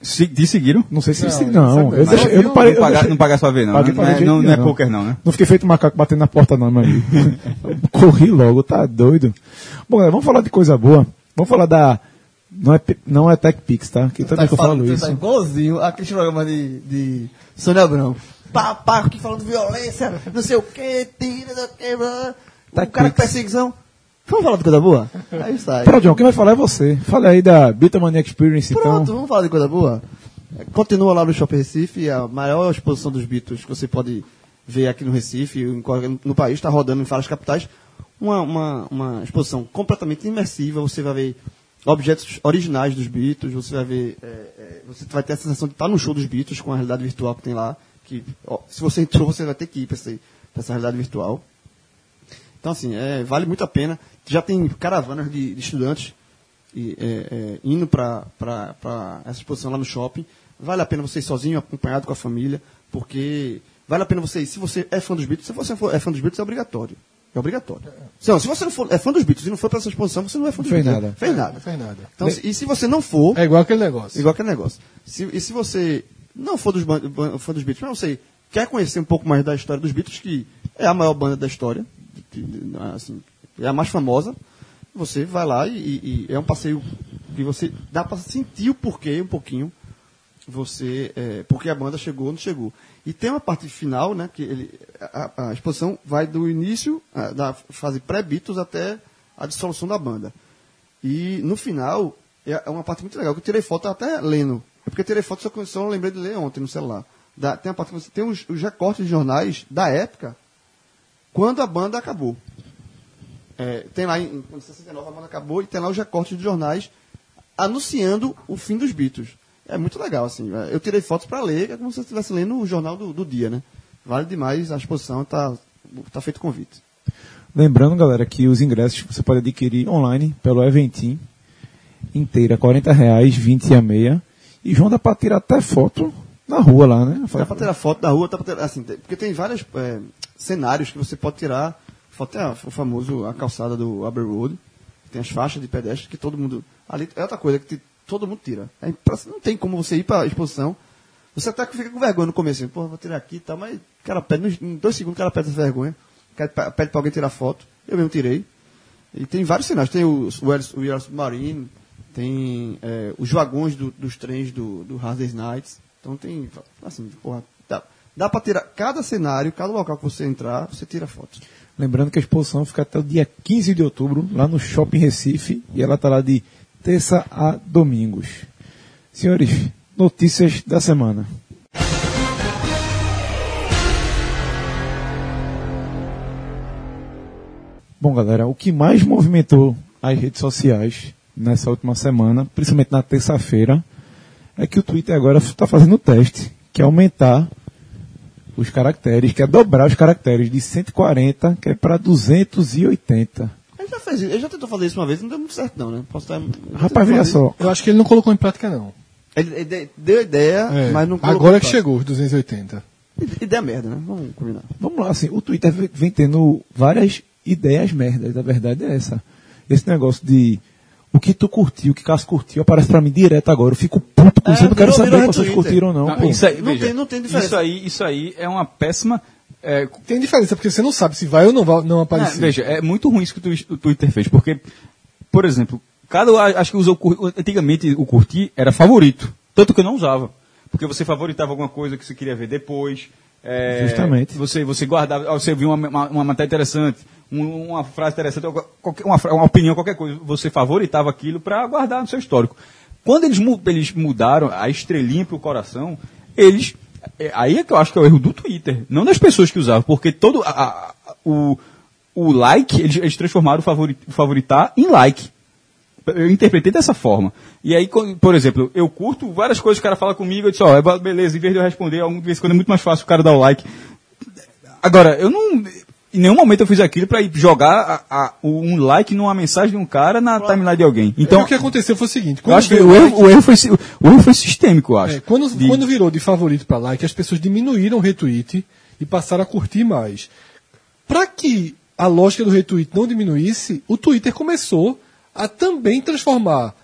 Se, te seguiram? Não sei se Não, se- não não. Eu, deixei, eu não parei. Não, pagar, deixei- não pagasse pra ver, não. Paguei Não, pra é, não, não é poker, não, né? Não fiquei feito macaco batendo na porta, não, meu amigo. Corri logo, tá doido. Bom, vamos falar de coisa boa. Vamos falar da. Não é, não é TechPix, tá? Que toda vez que eu falo isso. Tá igualzinho aqueles programas de, de Sônia Abrão. Pá, pá, aqui falando violência, não sei o que, tira, não sei o que. Tá o cara com perseguição. Vamos falar de coisa boa? Aí sai. Pronto, João, quem vai falar é você. Fala aí da Beatmania Experience, Pronto, então. vamos falar de coisa boa? Continua lá no Shopping Recife, a maior exposição dos Beatles que você pode ver aqui no Recife, no país, está rodando em várias capitais. Uma, uma, uma exposição completamente imersiva, você vai ver objetos originais dos Beatles, você vai ver, é, é, você vai ter a sensação de estar no show dos Beatles com a realidade virtual que tem lá, que ó, se você entrou, você vai ter que ir para essa realidade virtual. Então, assim, é, vale muito a pena. Já tem caravanas de, de estudantes e, é, é, indo para essa exposição lá no shopping. Vale a pena você ir sozinho, acompanhado com a família, porque vale a pena você ir. Se você é fã dos Beatles, se você é fã dos Beatles, é obrigatório. É obrigatório. Se, não, se você não for, é fã dos Beatles e não for para essa exposição, você não é fã dos Fez Beatles. nada. Fez nada. Não fez nada. Então, se- e se você não for, É igual aquele negócio. Igual aquele negócio. Se- e se você não for dos, fã dos Beatles, mas você quer conhecer um pouco mais da história dos Beatles, que é a maior banda da história, assim, é a mais famosa, você vai lá e, e- e é um passeio que você dá para sentir o porquê um pouquinho, você é, porque a banda chegou onde chegou. E tem uma parte final, né, que ele, a, a exposição vai do início ah, da fase pré-Beatles até a dissolução da banda. E no final, é é uma parte muito legal, que eu tirei foto até lendo. É porque eu tirei foto, só só lembrei de ler ontem no celular. Da- tem uma parte que você tem os, os recortes de jornais da época, quando a banda acabou. É, tem lá em, em 69 a banda acabou e tem lá os recortes de jornais anunciando o fim dos Beatles. É muito legal, assim. é, Eu tirei fotos para ler, é como se você estivesse lendo o jornal do, do dia, né? Vale demais a exposição, tá, tá feito convite. Lembrando, galera, que os ingressos você pode adquirir online pelo Eventim inteira, 40 reais, 20 a meia. E João dá pra tirar até foto na rua lá, né? Dá pra tirar foto da rua, dá pra tirar, assim, porque tem vários é, cenários que você pode tirar. Foto é o famoso, a calçada do Abbey Road, tem as faixas de pedestre que todo mundo. Ali é outra coisa que te- todo mundo tira. É não tem como você ir pra exposição. Você até fica com vergonha no começo, assim, pô, vou tirar aqui e tal, mas o cara pede, em dois segundos o cara pede essa vergonha, pede pra alguém tirar foto. Eu mesmo tirei. E tem vários cenários, tem o, o, o Air Submarine, tem é, os vagões do- dos trens do, do Day's Nights. Então tem, assim, porra, dá, dá pra tirar cada cenário, cada local que você entrar, você tira foto. Lembrando que a exposição fica até o dia 15 de outubro, lá no Shopping Recife, e ela tá lá de terça a domingos. Senhores, notícias da semana. Bom, galera, o que mais movimentou as redes sociais nessa última semana, principalmente na terça-feira, é que o Twitter agora está fazendo o teste, que é aumentar os caracteres, que é dobrar os caracteres de 140, que é para 280. Ele já fez isso, ele já tentou fazer isso uma vez, não deu muito certo não, né? Posso estar... Rapaz, veja só. Eu acho que ele não colocou em prática, não. Ele, ele de- deu ideia, É, mas não colocou Agora em que chegou os 280. Ideia merda, né? Vamos combinar. Vamos lá, assim, o Twitter vem- tendo várias ideias merdas, a verdade é essa. Esse negócio de o que tu curtiu, o que Cássio curtiu, aparece pra mim direto agora. Eu fico puto com É, isso, eu não quero saber se vocês curtiram ou não. Não, isso aí, Não veja, tem- não tem diferença. Isso aí, isso aí é uma péssima. É, Tem diferença, porque você não sabe se vai ou não vai não É, aparecer. veja, é muito ruim isso que o Twi- o Twitter fez, porque, por exemplo, cada acho que usou antigamente o curtir era favorito, tanto que eu não usava, porque você favoritava alguma coisa que você queria ver depois. é, Justamente. Você você guardava, você viu uma, uma, uma matéria interessante, um- uma frase interessante, uma, uma opinião, qualquer coisa, você favoritava aquilo para guardar no seu histórico. Quando eles, eles mudaram a estrelinha para o coração, eles aí é que eu acho que é o erro do Twitter, não das pessoas que usavam, porque todo a- a- o, o like, eles, eles transformaram o, o favoritar em like. Eu interpretei dessa forma. E aí, por exemplo, eu curto várias coisas que o cara fala comigo, eu disse, ó, é ba- beleza, em vez de eu responder, algumas vezes quando é muito mais fácil o cara dar o like. Agora, eu não. Em nenhum momento eu fiz aquilo para ir jogar a- a- um like numa mensagem de um cara na timeline de alguém. Então, Então, o que aconteceu foi o seguinte: eu acho que o like- erro, o erro foi, o erro foi sistêmico, eu acho. é, quando, De- quando virou de favorito para like, as pessoas diminuíram o retweet e passaram a curtir mais. Para que a lógica do retweet não diminuísse, o Twitter começou a também transformar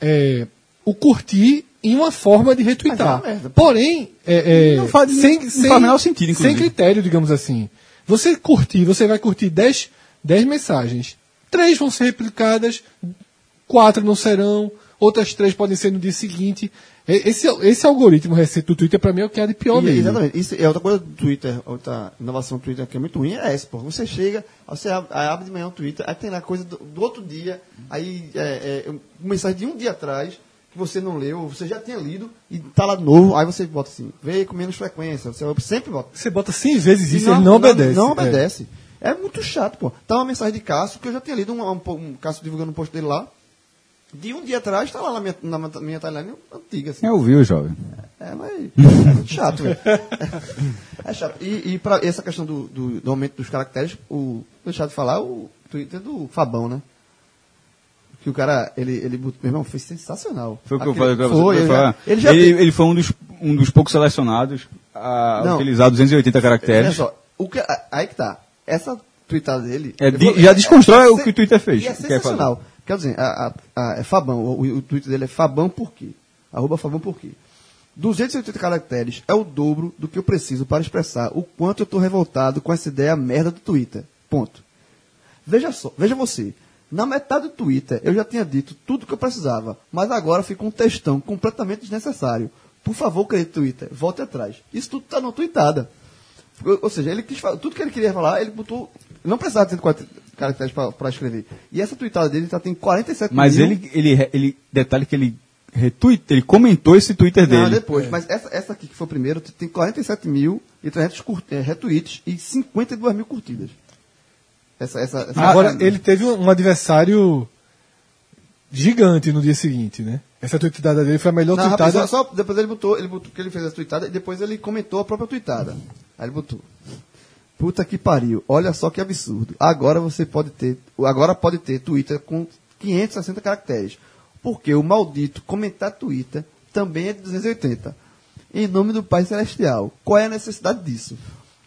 é, o curtir em uma forma de retweetar. É. Porém, é, é, Não faz- sem, não sem, faz menor sentido, sem inclusive. critério, digamos assim. Você curtir, você vai curtir 10, 10 mensagens. Três vão ser replicadas, quatro não serão, outras três podem ser no dia seguinte. E- Esse, esse algoritmo recente do Twitter, para mim, é o que há de pior E- nele. Exatamente. Isso é outra coisa do Twitter, outra inovação do Twitter que é muito ruim, é essa, pô. Você chega, você abre, abre de manhã o Twitter, aí tem lá coisa do, do outro dia, aí é, é, mensagem de um dia atrás, que você não leu, você já tinha lido, e tá lá de novo, aí você bota assim, vê com menos frequência, você sempre bota. Você bota 100 vezes isso e ele não obedece. Não É. obedece. É. muito chato, pô. Tá uma mensagem de Cássio, que eu já tinha lido um, um, um Cássio divulgando um post dele lá, de um dia atrás, tá lá na minha, na minha timeline antiga, assim. Quem ouviu, jovem? É, mas é muito chato, velho. É chato. E, e para essa questão do, do, do aumento dos caracteres, o deixar de falar o Twitter do Fabão, né? Que o cara, ele, ele meu irmão, foi sensacional. Foi o que eu Aquele- falei pra você. Foi, eu ele, falei, já, ele já ele, foi um dos, um dos poucos selecionados a Não. utilizar 280 Olha caracteres. só, o que, aí que tá. Essa tweetada dele. É eu de- vou- já desconstrói o sen- que o Twitter fez, E é que quer sensacional. Quer dizer, a, a- a- é Fabão, o, o Twitter dele é Fabão por quê? Arroba Fabão por quê? 280 caracteres é o dobro do que eu preciso para expressar o quanto eu estou revoltado com essa ideia merda do Twitter. Ponto. Veja só, veja você. Na metade do Twitter eu já tinha dito tudo que eu precisava, mas agora fica um textão completamente desnecessário. Por favor, querido Twitter, volte atrás. Isso tudo está numa tweetada. Ou, ou seja, ele quis falar, tudo que ele queria falar, ele botou. Não precisava de 140 caracteres para escrever. E essa tweetada dele já tem 47 Mas mil. ele, ele, ele, detalhe que ele retweet, ele comentou esse Twitter Não, dele. depois. Mas essa, essa aqui que foi o primeiro tem 47 mil e 300 cur- eh, retweets e 52 mil curtidas. Essa, essa, essa Agora, ele teve um um adversário gigante no dia seguinte, né? Essa tweetada dele foi a melhor Não, tweetada. rapaz, só, só depois ele botou, ele botou que ele fez a tweetada e depois ele comentou a própria tweetada. Aí ele botou. Puta que pariu, olha só que absurdo. Agora você pode ter, agora pode ter Twitter com 560 caracteres. Porque o maldito comentar Twitter também é de 280. Em nome do Pai Celestial. Qual é a necessidade disso?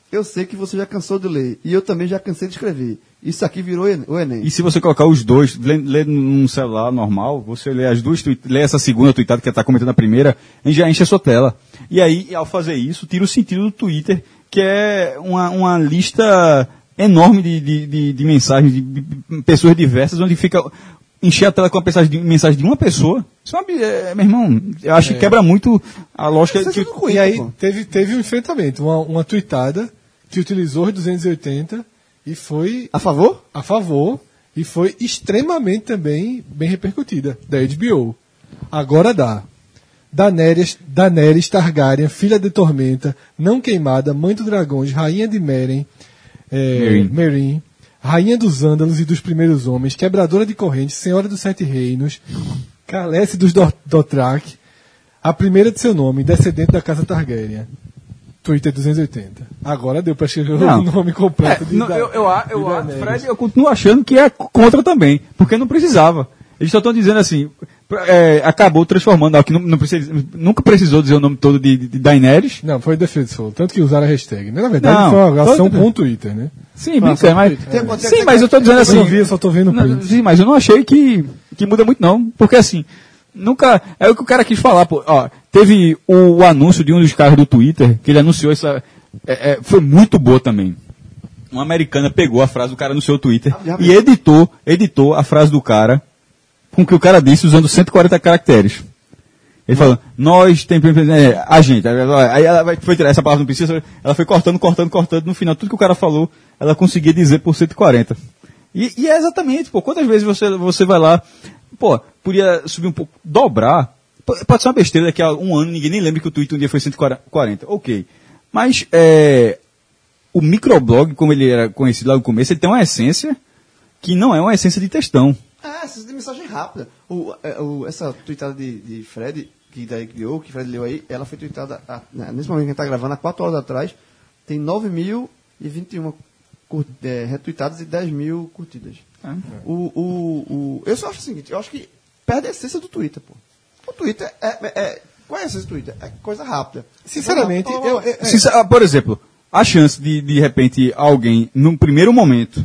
Eu sei que você já cansou de ler e eu também já cansei de escrever. Isso aqui virou o Enem. E se você colocar os dois, lê num celular normal, você lê as duas, lê essa segunda tweetada que está comentando a primeira, e já enche a sua tela. E aí, ao fazer isso, tira o sentido do Twitter, que é uma, uma lista enorme de, de, de, de mensagens de, de pessoas diversas, onde fica encher a tela com a mensagem de, mensagem de uma pessoa. Isso é, é, meu irmão, eu acho que quebra muito a lógica é que, E aí pô. teve, teve um enfrentamento, uma, uma tweetada que utilizou os 280 e foi A favor? a favor e foi extremamente também bem repercutida da HBO. Agora dá. Daenerys, Daenerys Targaryen, filha de Tormenta, não queimada, mãe dos dragões, rainha de Meren, é. Meereen, rainha dos Ândalos e dos primeiros homens, quebradora de correntes, senhora dos sete reinos, Calece dos Dothraki, A primeira de seu nome, descendente da casa Targaryen. Twitter 280. Agora deu pra escrever o nome completo de É, não, da- eu, eu, eu, de Daenerys. Fred, eu continuo achando que é contra também, porque não precisava. Eles só estão dizendo assim, é, acabou transformando, que não, não precisa- nunca precisou dizer o nome todo de, de Daenerys. Não, foi defensor. Tanto que usaram a hashtag. né? Na verdade, Não, foi uma ação com o Twitter, né? Sim, brincando, mas, é sim, mas eu tô dizendo Eu assim, não vi, eu só tô vendo Não, sim, mas eu não achei que, que muda muito, não. Porque assim, nunca. É o que o cara quis falar, pô. Ó, teve o, o anúncio de um dos caras do Twitter, que ele anunciou essa. é, é, foi muito boa também. Uma americana pegou a frase do cara no seu Twitter e editou, editou a frase do cara com o que o cara disse usando 140 caracteres. Ele falou, nós tem é, a gente. Aí ela foi tirar essa palavra não precisa, ela foi cortando, cortando, cortando. No final, tudo que o cara falou, ela conseguia dizer por 140. E, e é exatamente, pô, quantas vezes você, você vai lá, pô, podia subir um pouco, dobrar. Pode ser uma besteira, daqui a um ano ninguém nem lembra que o Twitter um dia foi 140. Ok. Mas é, o microblog, como ele era conhecido lá no começo, ele tem uma essência que não é uma essência de textão. Ah, essas de mensagem rápida. O, é, o- essa tweetada de, de Fred, que daí criou, que Fred leu aí, ela foi tweetada, a- nesse momento que a gente está gravando, há 4 horas atrás, tem 9.021 cur- é, retweetadas e 10 mil curtidas. O, o, o, eu só acho o seguinte, eu acho que perde a essência do Twitter, pô. Twitter é... é, é é do Twitter? É coisa rápida. Sinceramente, fala, eu, fala. eu- Sincer- ah, por exemplo, a chance de, de repente, alguém, num primeiro momento,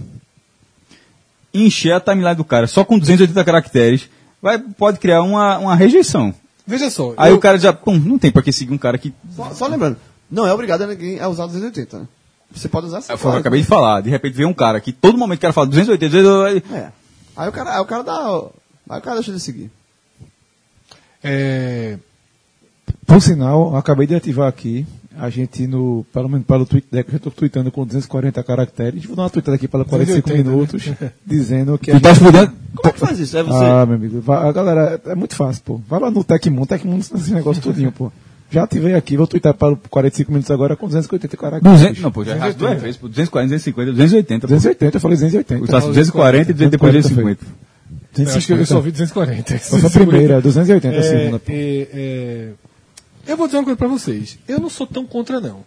encher a timeline do cara só com 280 caracteres, vai, pode criar uma, uma rejeição. veja só. Aí eu- o cara já, pum, não tem pra que seguir um cara que. Só, só lembrando, não é obrigado a ninguém a usar 280, né? Você pode usar Foi o que eu acabei de falar. De repente vem um cara que todo momento que o cara fala 280, 280, É. Aí o cara, aí o cara dá. Aí o cara deixa de seguir. É, Por sinal, acabei de ativar aqui. A gente, no, pelo menos pelo Twitter, eu já estou tweetando com 240 caracteres. Vou dar uma tweetada aqui para 45 280, né? minutos, dizendo que. a tu tá gente- explodindo. Como é que faz isso? É você. Ah, meu amigo. a galera, é muito fácil, pô. Vai lá no Tecmundo, Tecmundo esse negócio tudinho, pô. Já ativei aqui, vou twittar para 45 minutos agora com 280 caracteres. 200, não, pô, já erraste duas vezes, pô, 240, 250, 280. pô. 280, eu falei 280. Eu faço 240 e depois 250. eu acho que eu só vi 240. Essa é a primeira, 280 a É, segunda. pô. é, é, eu vou dizer uma coisa pra vocês. Eu não sou tão contra, não.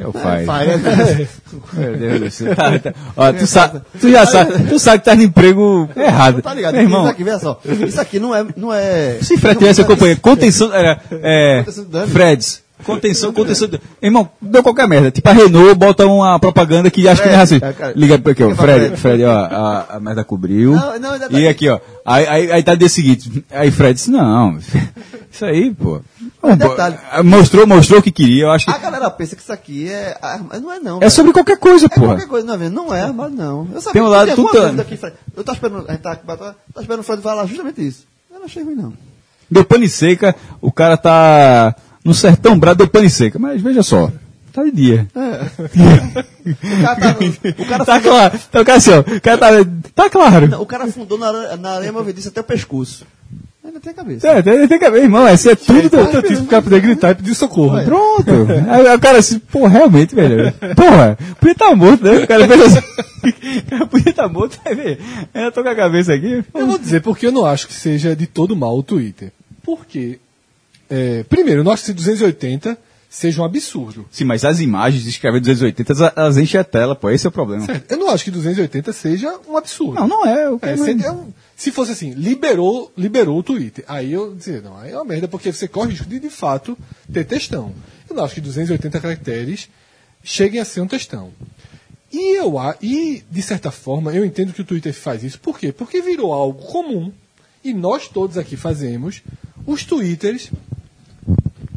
É o pai. Pai, né? Meu Deus do céu. Tá, tá. Ó, tu, sa tu já sabe, tu sabe que tá no emprego errado. Tá ligado? Meu irmão, Isso aqui, veja só. Isso aqui não é. Não é se Fred tivesse acompanhando, contenção, era, é. Freds, contenção, contenção, de- irmão, deu qualquer merda, tipo a Renault bota uma propaganda que acha que não é assim, é, cara. liga pra aqui, ó, Fred, Fred. Fred, ó, a, a merda cobriu, Não, não, tá e aqui. ó, aí, aí, aí tá dia seguinte, aí Fred disse, não, isso aí, pô, Mas Pô, detalhe. mostrou, mostrou o que queria, eu acho que A galera pensa que isso aqui é. arma- Não é, não. é sobre qualquer coisa, É porra. qualquer coisa, não é mesmo? Não é armado, não. Eu sabia Tem um que lado tinha coisa daqui, Fred. Eu tô esperando. A gente tá, tá esperando o Fred falar justamente isso. Eu não achei ruim, não. Deu pane seca, o cara tá no sertão brado, deu pane seca. Mas veja só, tá de dia. O cara tá. O cara Tá claro. Então, cara, assim, ó, o cara tá, tá claro. Não, o cara fundou na, na areia movediça até o pescoço. Ainda tem a cabeça. É, tem, tem que ver, irmão, esse é tudo. do- Eu tive que o cara poder gritar e pedir socorro. Pronto. Aí o cara assim, pô, realmente, velho. Porra, podia estar morto, né? O cara fez assim. O cara podia estar morto, vai ver. Eu tô com a cabeça aqui. Eu vou dizer porque eu não acho que seja de todo mal o Twitter. Porque, é, primeiro, eu não acho que esse 280 seja um absurdo. Sim, mas as imagens de escrever 280, elas- elas enchem a tela, pô, esse é o problema. Eu não acho que 280 seja um absurdo. Não, não é. Eu É, se, é um- se fosse assim, liberou, liberou o Twitter. Aí eu dizer, não, aí é uma merda, porque você corre o risco de, de fato, ter textão. Eu não acho que 280 caracteres cheguem a ser um textão. E eu e de certa forma eu entendo que o Twitter faz isso. Por quê? Porque virou algo comum e nós todos aqui fazemos os Twitters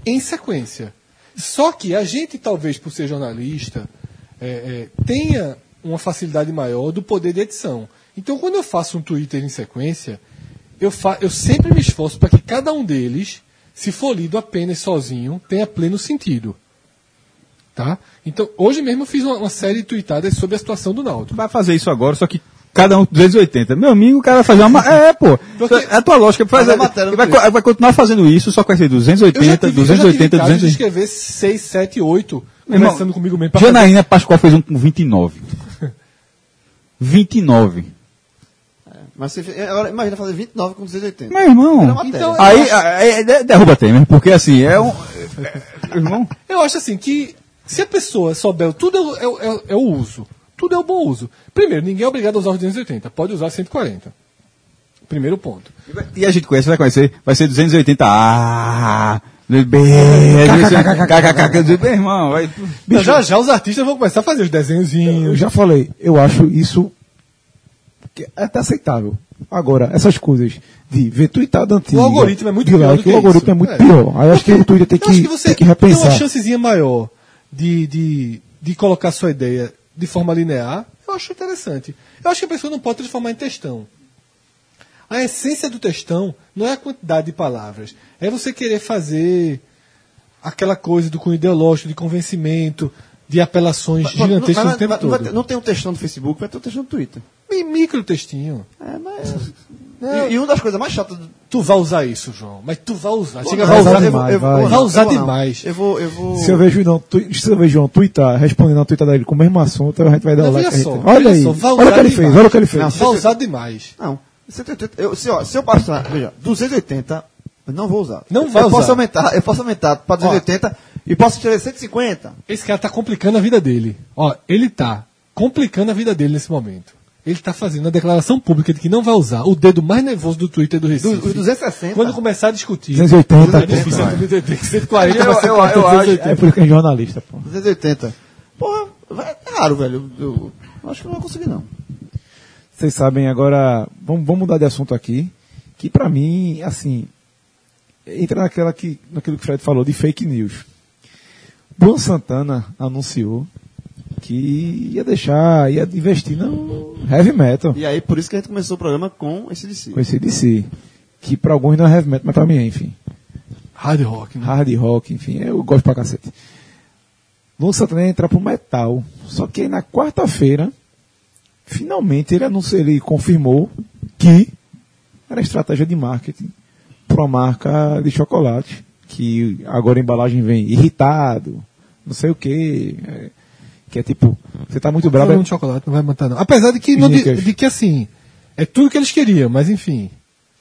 em sequência. Só que a gente talvez por ser jornalista é, é, tenha uma facilidade maior do poder de edição. Então quando eu faço um Twitter em sequência eu, eu sempre me esforço para que cada um deles, se for lido apenas sozinho, tenha pleno sentido. Tá? Então, hoje mesmo eu fiz uma, uma série de tweetadas sobre a situação do Náutico. vai fazer isso agora, só que cada um 280. Meu amigo, o cara vai fazer uma. ma- É, pô. É a tua lógica. Faz, Faz a matéria vai, vai continuar fazendo isso, só que vai ser Eu já 280, tive, eu já tive 280, casos de 280. escrever 6, 7, 8, Meu irmão, conversando comigo mesmo. pra fazer- Janaína Pascoal fez um com 29. 29. Mas você, agora imagina fazer 29 com 280. Meu irmão. Então, Aí, aí, de- derruba Temer, porque assim, é um. é- irmão, Eu acho assim que se a pessoa souber, tudo é, é é o- é o uso. Tudo é o bom uso. Primeiro, ninguém é obrigado a usar os 280. Pode usar 140. Primeiro ponto. e a gente conhece, vai conhecer, vai ser 280. Ah! Bem, meu irmão, vai. Então, já já os artistas vão começar a fazer os desenhozinhos. Eu já falei, eu acho isso que é até aceitável. Agora, essas coisas de ver tweetada antiga. O algoritmo é muito pior like, do que O algoritmo isso. é muito É. pior. Aí eu acho que o Twitter tem que, que você tem que tem repensar. uma chancezinha maior de, de, de colocar sua ideia de forma linear. Eu acho interessante. Eu acho que a pessoa não pode transformar em textão. A essência do textão não é a quantidade de palavras. É você querer fazer aquela coisa do cunho ideológico, de convencimento, de apelações gigantescas Mas- o tempo mas todo. não tem um textão do Facebook, vai ter um textão do Twitter. E micro textinho. É, mas. Não. E, e uma das coisas mais chatas do. Tu vai usar isso, João. Mas tu vai usar. Chega, não, vai usar demais. demais, vai. Vai usar eu demais. Eu vou. Eu vou... Se eu vejo não, tu, se eu vejo João tweetar, respondendo a tweetada dele com o mesmo assunto, a gente vai dar o like. gente- só, olha aí, só, olha o que ele fez, olha o que ele fez. Não, Vai usar demais. Não. 180, eu, se, ó, se eu passar, veja, 280, eu não vou usar. Não vai eu usar. Posso aumentar, eu posso aumentar para 280 e posso tirar 150. Esse cara tá complicando a vida dele. Ó, ele tá complicando a vida dele nesse momento. Ele tá fazendo a declaração pública de que não vai usar o dedo mais nervoso do Twitter do Recife. Do, os 260. Quando começar a discutir. 280. É difícil, é muito- tem que ser 40 Eu- vai ser eu- 40, eu acho- 280. É por isso que é jornalista, pô. 280. Porra, vai- é raro, velho. Eu, eu acho que eu não vou conseguir, não. Vocês sabem agora, vamos, vamos mudar de assunto aqui, que pra mim, assim, entra naquela que, naquilo que o Fred falou de fake news. Luan Santana anunciou que ia deixar, ia investir no heavy metal, E aí, por isso que a gente começou o programa com esse DC. com esse DC, que pra alguns não é heavy metal, mas pra mim é, enfim. Hard rock, né? hard rock, enfim, eu gosto pra cacete. Luan Santana ia entrar pro metal. Só que aí na quarta-feira, finalmente ele anunciou, ele confirmou que era estratégia de marketing para uma marca de chocolate, que agora a embalagem vem irritado, não sei o que, que é tipo, você tá muito bravo, Não, de chocolate, não vai matar não. Apesar de que, não, de, de que assim, é tudo que eles queriam, mas enfim.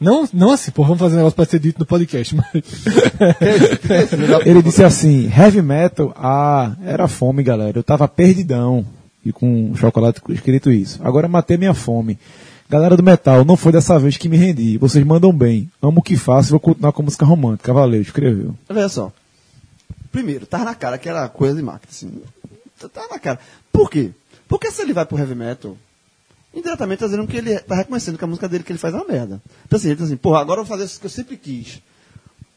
Não, não assim, pô, vamos fazer um negócio pra ser dito no podcast, mas... Ele disse assim, heavy metal, ah, era fome, galera. Eu tava perdidão. E com chocolate escrito isso. Agora matei minha fome. Galera do metal, não foi dessa vez que me rendi. Vocês mandam bem. Amo o que faço e vou continuar com música romântica. Valeu, escreveu. Olha só. Primeiro, tá na cara que era coisa de marketing. Tá na cara. Por quê? Porque se ele vai pro heavy metal, indiretamente tá dizendo que ele tá reconhecendo que a música dele que ele faz é uma merda. Então assim, ele tá assim, porra, agora eu vou fazer isso que eu sempre quis.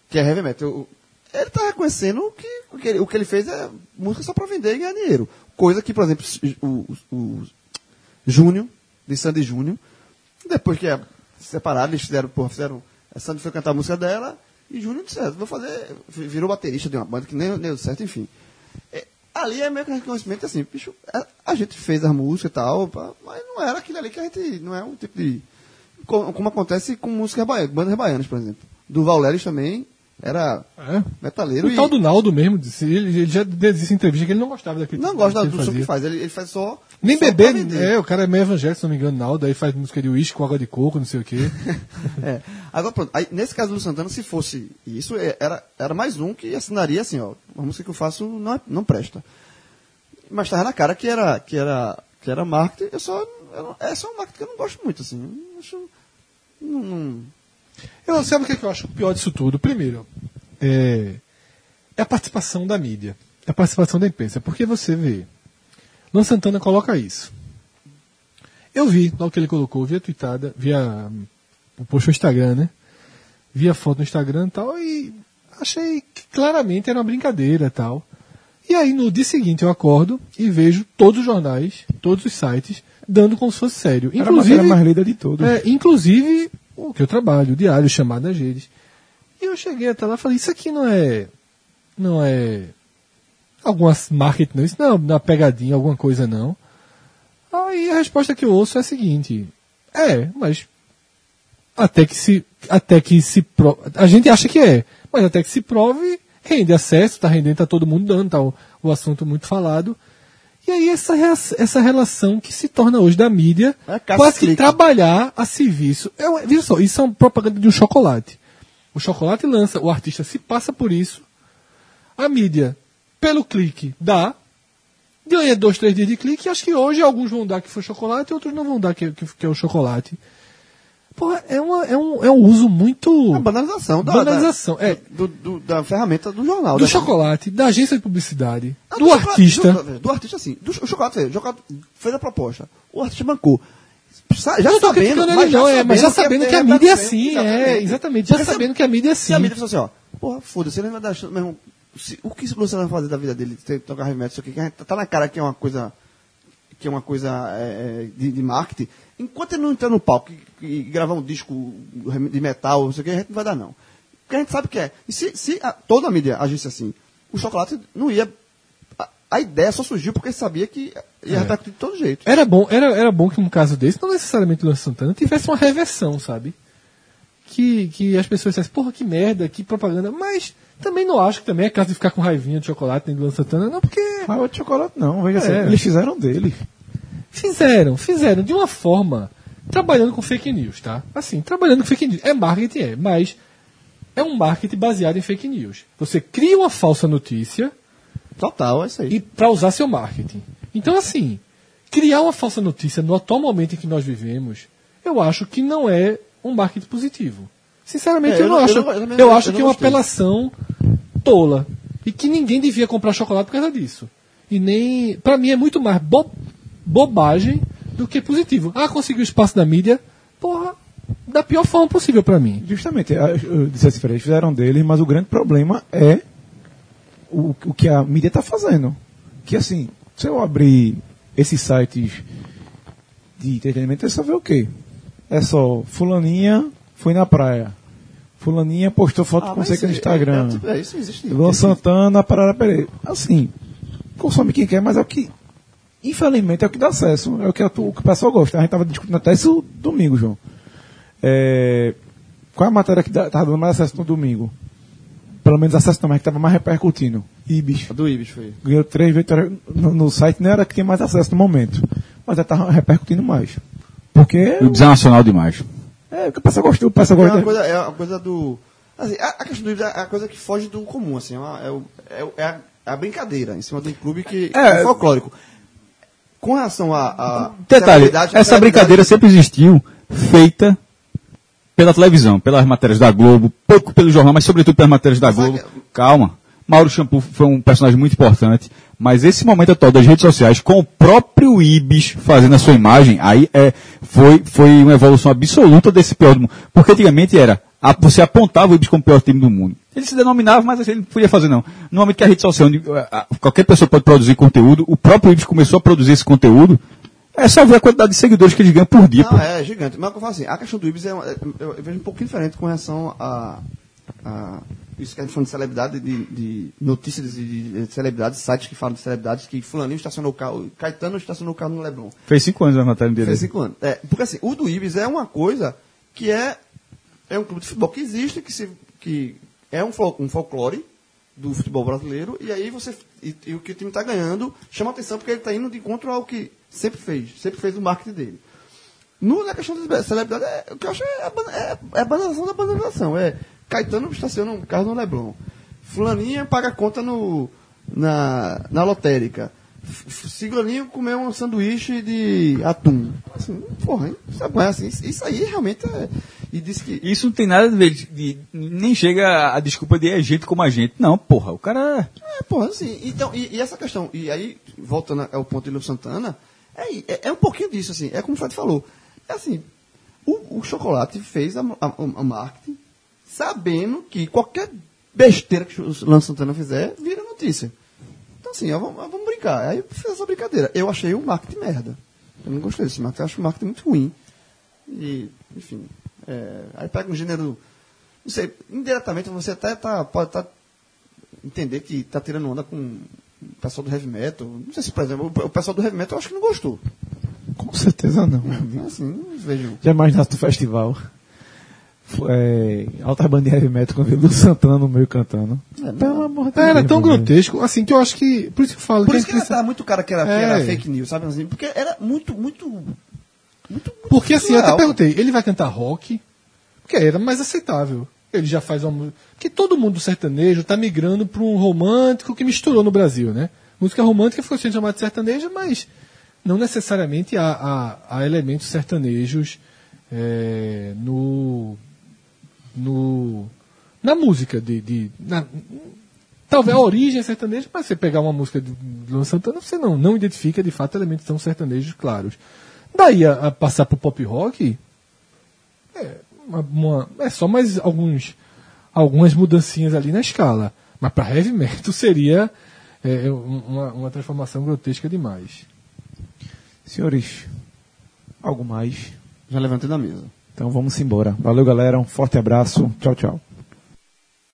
Que é heavy metal. Eu- Ele tá reconhecendo que o que ele, o que ele fez é música só pra vender e ganhar dinheiro. Coisa que, por exemplo, o, o, o Júnior, de Sandy Júnior, depois que é separado, eles fizeram, porra, fizeram. A Sandy foi cantar a música dela e Júnior disse, "É, vou fazer. Virou baterista de uma banda que nem nem deu certo, enfim. É, ali é meio que reconhecimento assim, bicho, a, a gente fez a música e tal, mas não era aquilo ali que a gente. Não é um tipo de. Como, acontece com músicas baianas, bandas baianas, por exemplo. Do Vauleris também era É. metaleiro O e. tal do Naldo mesmo, disse, ele, ele já disse em entrevista que ele não gostava daquele não gosta do som que faz, ele, ele faz só. Nem vender. é, o cara é meio evangélico, se não me engano, Naldo, aí faz música de uísque com água de coco, não sei o quê. É. Agora, pronto. Aí, nesse caso do Santana, se fosse isso, é, era, era mais um que assinaria assim, ó. A música que eu faço não, é- não presta. Mas estava na cara que era, que era, que era marketing. Eu só. Eu, não- é só um marketing que eu não gosto muito, assim. Acho. Não, não- Eu, sabe o que, é que eu acho pior disso tudo? Primeiro, é, é a participação da mídia, é a participação da imprensa. Porque você vê, Luan Santana coloca isso. Eu vi, logo que ele colocou, via tweetada, via. postou no Instagram, né? Via foto no Instagram e tal, e achei que claramente era uma brincadeira e tal. E aí no dia seguinte eu acordo e vejo todos os jornais, todos os sites, dando como se fosse sério. Era a mais lida de todos. É, inclusive o que eu trabalho, o diário, chamado nas redes. E eu cheguei até lá e falei, isso aqui não é. Não é. Algumas marketing, não, isso não é uma pegadinha, alguma coisa não. Aí a resposta que eu ouço é a seguinte. É, mas. Até que se. Até que se pro, A gente acha que é, mas até que se prove, rende acesso, tá rendendo, tá todo mundo dando, tá o, o assunto muito falado. E aí essa, essa relação que se torna hoje da mídia, É quase que trabalhar a serviço. É, uma- veja só, isso é uma propaganda de um chocolate. O chocolate lança, o artista se passa por isso, a mídia, pelo clique, dá, ganha dois, três dias de clique, e acho que hoje alguns vão dar que foi chocolate, outros não vão dar que, que, que é o chocolate. Porra, é, uma, é, um, é um uso muito. A banalização da, Banalização, da, é. do- do- da ferramenta do jornal. Do da- chocolate, da agência de publicidade, Ah, do chocolate- artista. Do, do artista, sim. Do, o chocolate, o chocolate fez a proposta. O artista bancou. Sa- Já não tô sabendo, mas ele, já não, é, mas já sabendo que a tem mídia é assim, é, exatamente. exatamente. Já Porque sabendo que a mídia é Se a assim. mídia falou assim, ó, porra, foda-se, ele vai dar chance mesmo. Se- o que Luciano vai fazer da vida dele? Ter- Tocar metal, isso aqui, que a tá na cara que é uma coisa que é uma coisa é, é, de, de marketing, enquanto ele não entrar no palco e, e gravar um disco de metal, não sei o que, a gente não vai dar, não. Porque a gente sabe que é. E se, se a- toda a mídia agisse assim, o chocolate não ia. A, a ideia só surgiu porque sabia que ia repercutir de todo jeito. Era bom, era, era bom que num caso desse, não necessariamente o Luan Santana, tivesse uma reversão, sabe? Que, que as pessoas dissessem, porra, que merda, que propaganda. Mas também não acho que também é caso de ficar com raivinha de chocolate nem do Luan Santana, não, porque Raiva de chocolate não, veja só. É. Eles fizeram dele. Fizeram, fizeram de uma forma, trabalhando com fake news, tá? Assim, trabalhando com fake news. É marketing, é, mas é um marketing baseado em fake news. Você cria uma falsa notícia Total, é isso aí. e para usar seu marketing. Então, assim, criar uma falsa notícia no atual momento em que nós vivemos, eu acho que não é um marketing positivo. Sinceramente, É, eu, não acho. eu Eu, eu acho que é uma apelação tola. E que ninguém devia comprar chocolate por causa disso. E nem. Pra mim é muito mais bo- bobagem do que positivo. Ah, conseguiu espaço da mídia. Porra, da pior forma possível pra mim. Justamente, disse assim, eles fizeram dele, mas o grande problema é o, o que a mídia está fazendo. Que assim, se eu abrir esses sites de entretenimento, é só ver o quê? É só fulaninha foi na praia. Fulaninha postou foto Ah, com você no isso- Instagram. É, é, é, isso existe. Luan Santana, Parara Pereira. Assim, consome quem quer, mas é o que. Infelizmente é o que dá acesso. É o que, o que o pessoal gosta. A gente estava discutindo até isso domingo, João. É, qual é a matéria que dá- tava dando mais acesso no domingo? Pelo menos acesso mas que estava mais repercutindo. Ibis. A do Ibis foi. Ganhou três vitórias no, no site, não era que tinha mais acesso no momento. Mas já estava repercutindo mais. Porque. O Ibis é nacional demais. É, o que o pessoal gosta. O pessoal É gosta. uma coisa, é uma coisa do. Assim, a, a questão do Ibis é a coisa que foge do comum, assim. É, uma- é o- é é a, é a brincadeira em cima de um clube que É. é, folclórico. Com relação a. a Detalhe, essa brincadeira sempre existiu, feita pela televisão, pelas matérias da Globo, pouco pelo jornal, mas sobretudo pelas matérias da Globo. Calma. Mauro Shampoo foi um personagem muito importante, mas esse momento atual das redes sociais, com o próprio Ibis fazendo a sua imagem, aí é, foi, foi uma evolução absoluta desse pior do mundo. Porque antigamente era, a- você apontava o Ibis como o pior time do mundo. Ele se denominava, mas assim, ele não podia fazer não. No momento que a rede social, onde a- qualquer pessoa pode produzir conteúdo, o próprio Ibis começou a produzir esse conteúdo, é só ver a quantidade de seguidores que eles ganham por dia. Não, é gigante. Mas eu falo assim, a questão do Ibis é, uma- é- eu, eu vejo um pouquinho diferente com relação a, a isso que a gente falando de celebridade, de, de notícias de, de celebridades, sites que falam de celebridades, que fulaninho estacionou o carro, Caetano estacionou o carro no Leblon. Fez cinco anos a matéria dele. Fez cinco anos. É, porque assim, o do Ibis é uma coisa que é, é um clube de futebol que existe, que, se, que é um, um folclore do futebol brasileiro, e aí você. E, e o que o time está ganhando chama atenção porque ele está indo de encontro ao que sempre fez, sempre fez o marketing dele. No, na questão da celebridade, é, o que eu acho é é, é a banalização da banalização. É Caetano estaciona um carro no Leblon. Fulaninha paga conta no, na, na lotérica. Ciclaninho comeu um sanduíche de atum. Assim, porra, hein? sabe, é assim, isso- aí realmente é. E disse que. Isso não tem nada a ver, de, de- nem chega a desculpa de é gente como a gente. Não, porra, o cara... É, porra, assim, então, e, e essa questão, e aí, voltando ao ponto de Lu Santana, é, é, é um pouquinho disso, assim, é como o Fred falou. É assim, o, o chocolate fez a, a, a marketing sabendo que qualquer besteira que o Luan Santana fizer, vira notícia. Então, assim, ó, vamos, vamos brincar. Aí eu fiz essa brincadeira. Eu achei o marketing merda. Eu não gostei desse marketing, eu acho o marketing muito ruim. E, enfim, é, aí pega um gênero. Não sei, indiretamente você até tá, pode estar entender que tá tirando onda com o pessoal do heavy metal. Não sei se, por exemplo, o pessoal do heavy metal eu acho que não gostou. Com certeza não. Assim, não vejo. Já imaginaste do festival? É, altas bandas de heavy metal com o Lu Santana no meio cantando. É, Pelo amor porra também. Era tão né? grotesco, assim, que eu acho que. Por isso que eu falo Por que isso que era, tá muito cara que era, que É. era fake news, sabe assim? Porque era muito, muito. muito Porque assim, eu até perguntei, ele vai cantar rock? Porque era mais aceitável. Ele já faz uma. Porque todo mundo do sertanejo tá migrando para um romântico que misturou no Brasil, né? Música romântica ficou sendo chamada de sertaneja, mas não necessariamente há, há, há elementos sertanejos é, no, no. na música. De, de, na- talvez a origem é sertaneja, mas você pegar uma música de Luan Santana, você não, não identifica de fato elementos tão sertanejos claros. Daí a, a passar pro pop rock, é, uma- uma- é só mais alguns, algumas mudancinhas ali na escala. Mas para heavy metal seria é, um- uma, uma transformação grotesca demais. Senhores, algo mais? Já levantei da mesa. Então vamos embora. Valeu, galera. Um forte abraço. Tchau, tchau.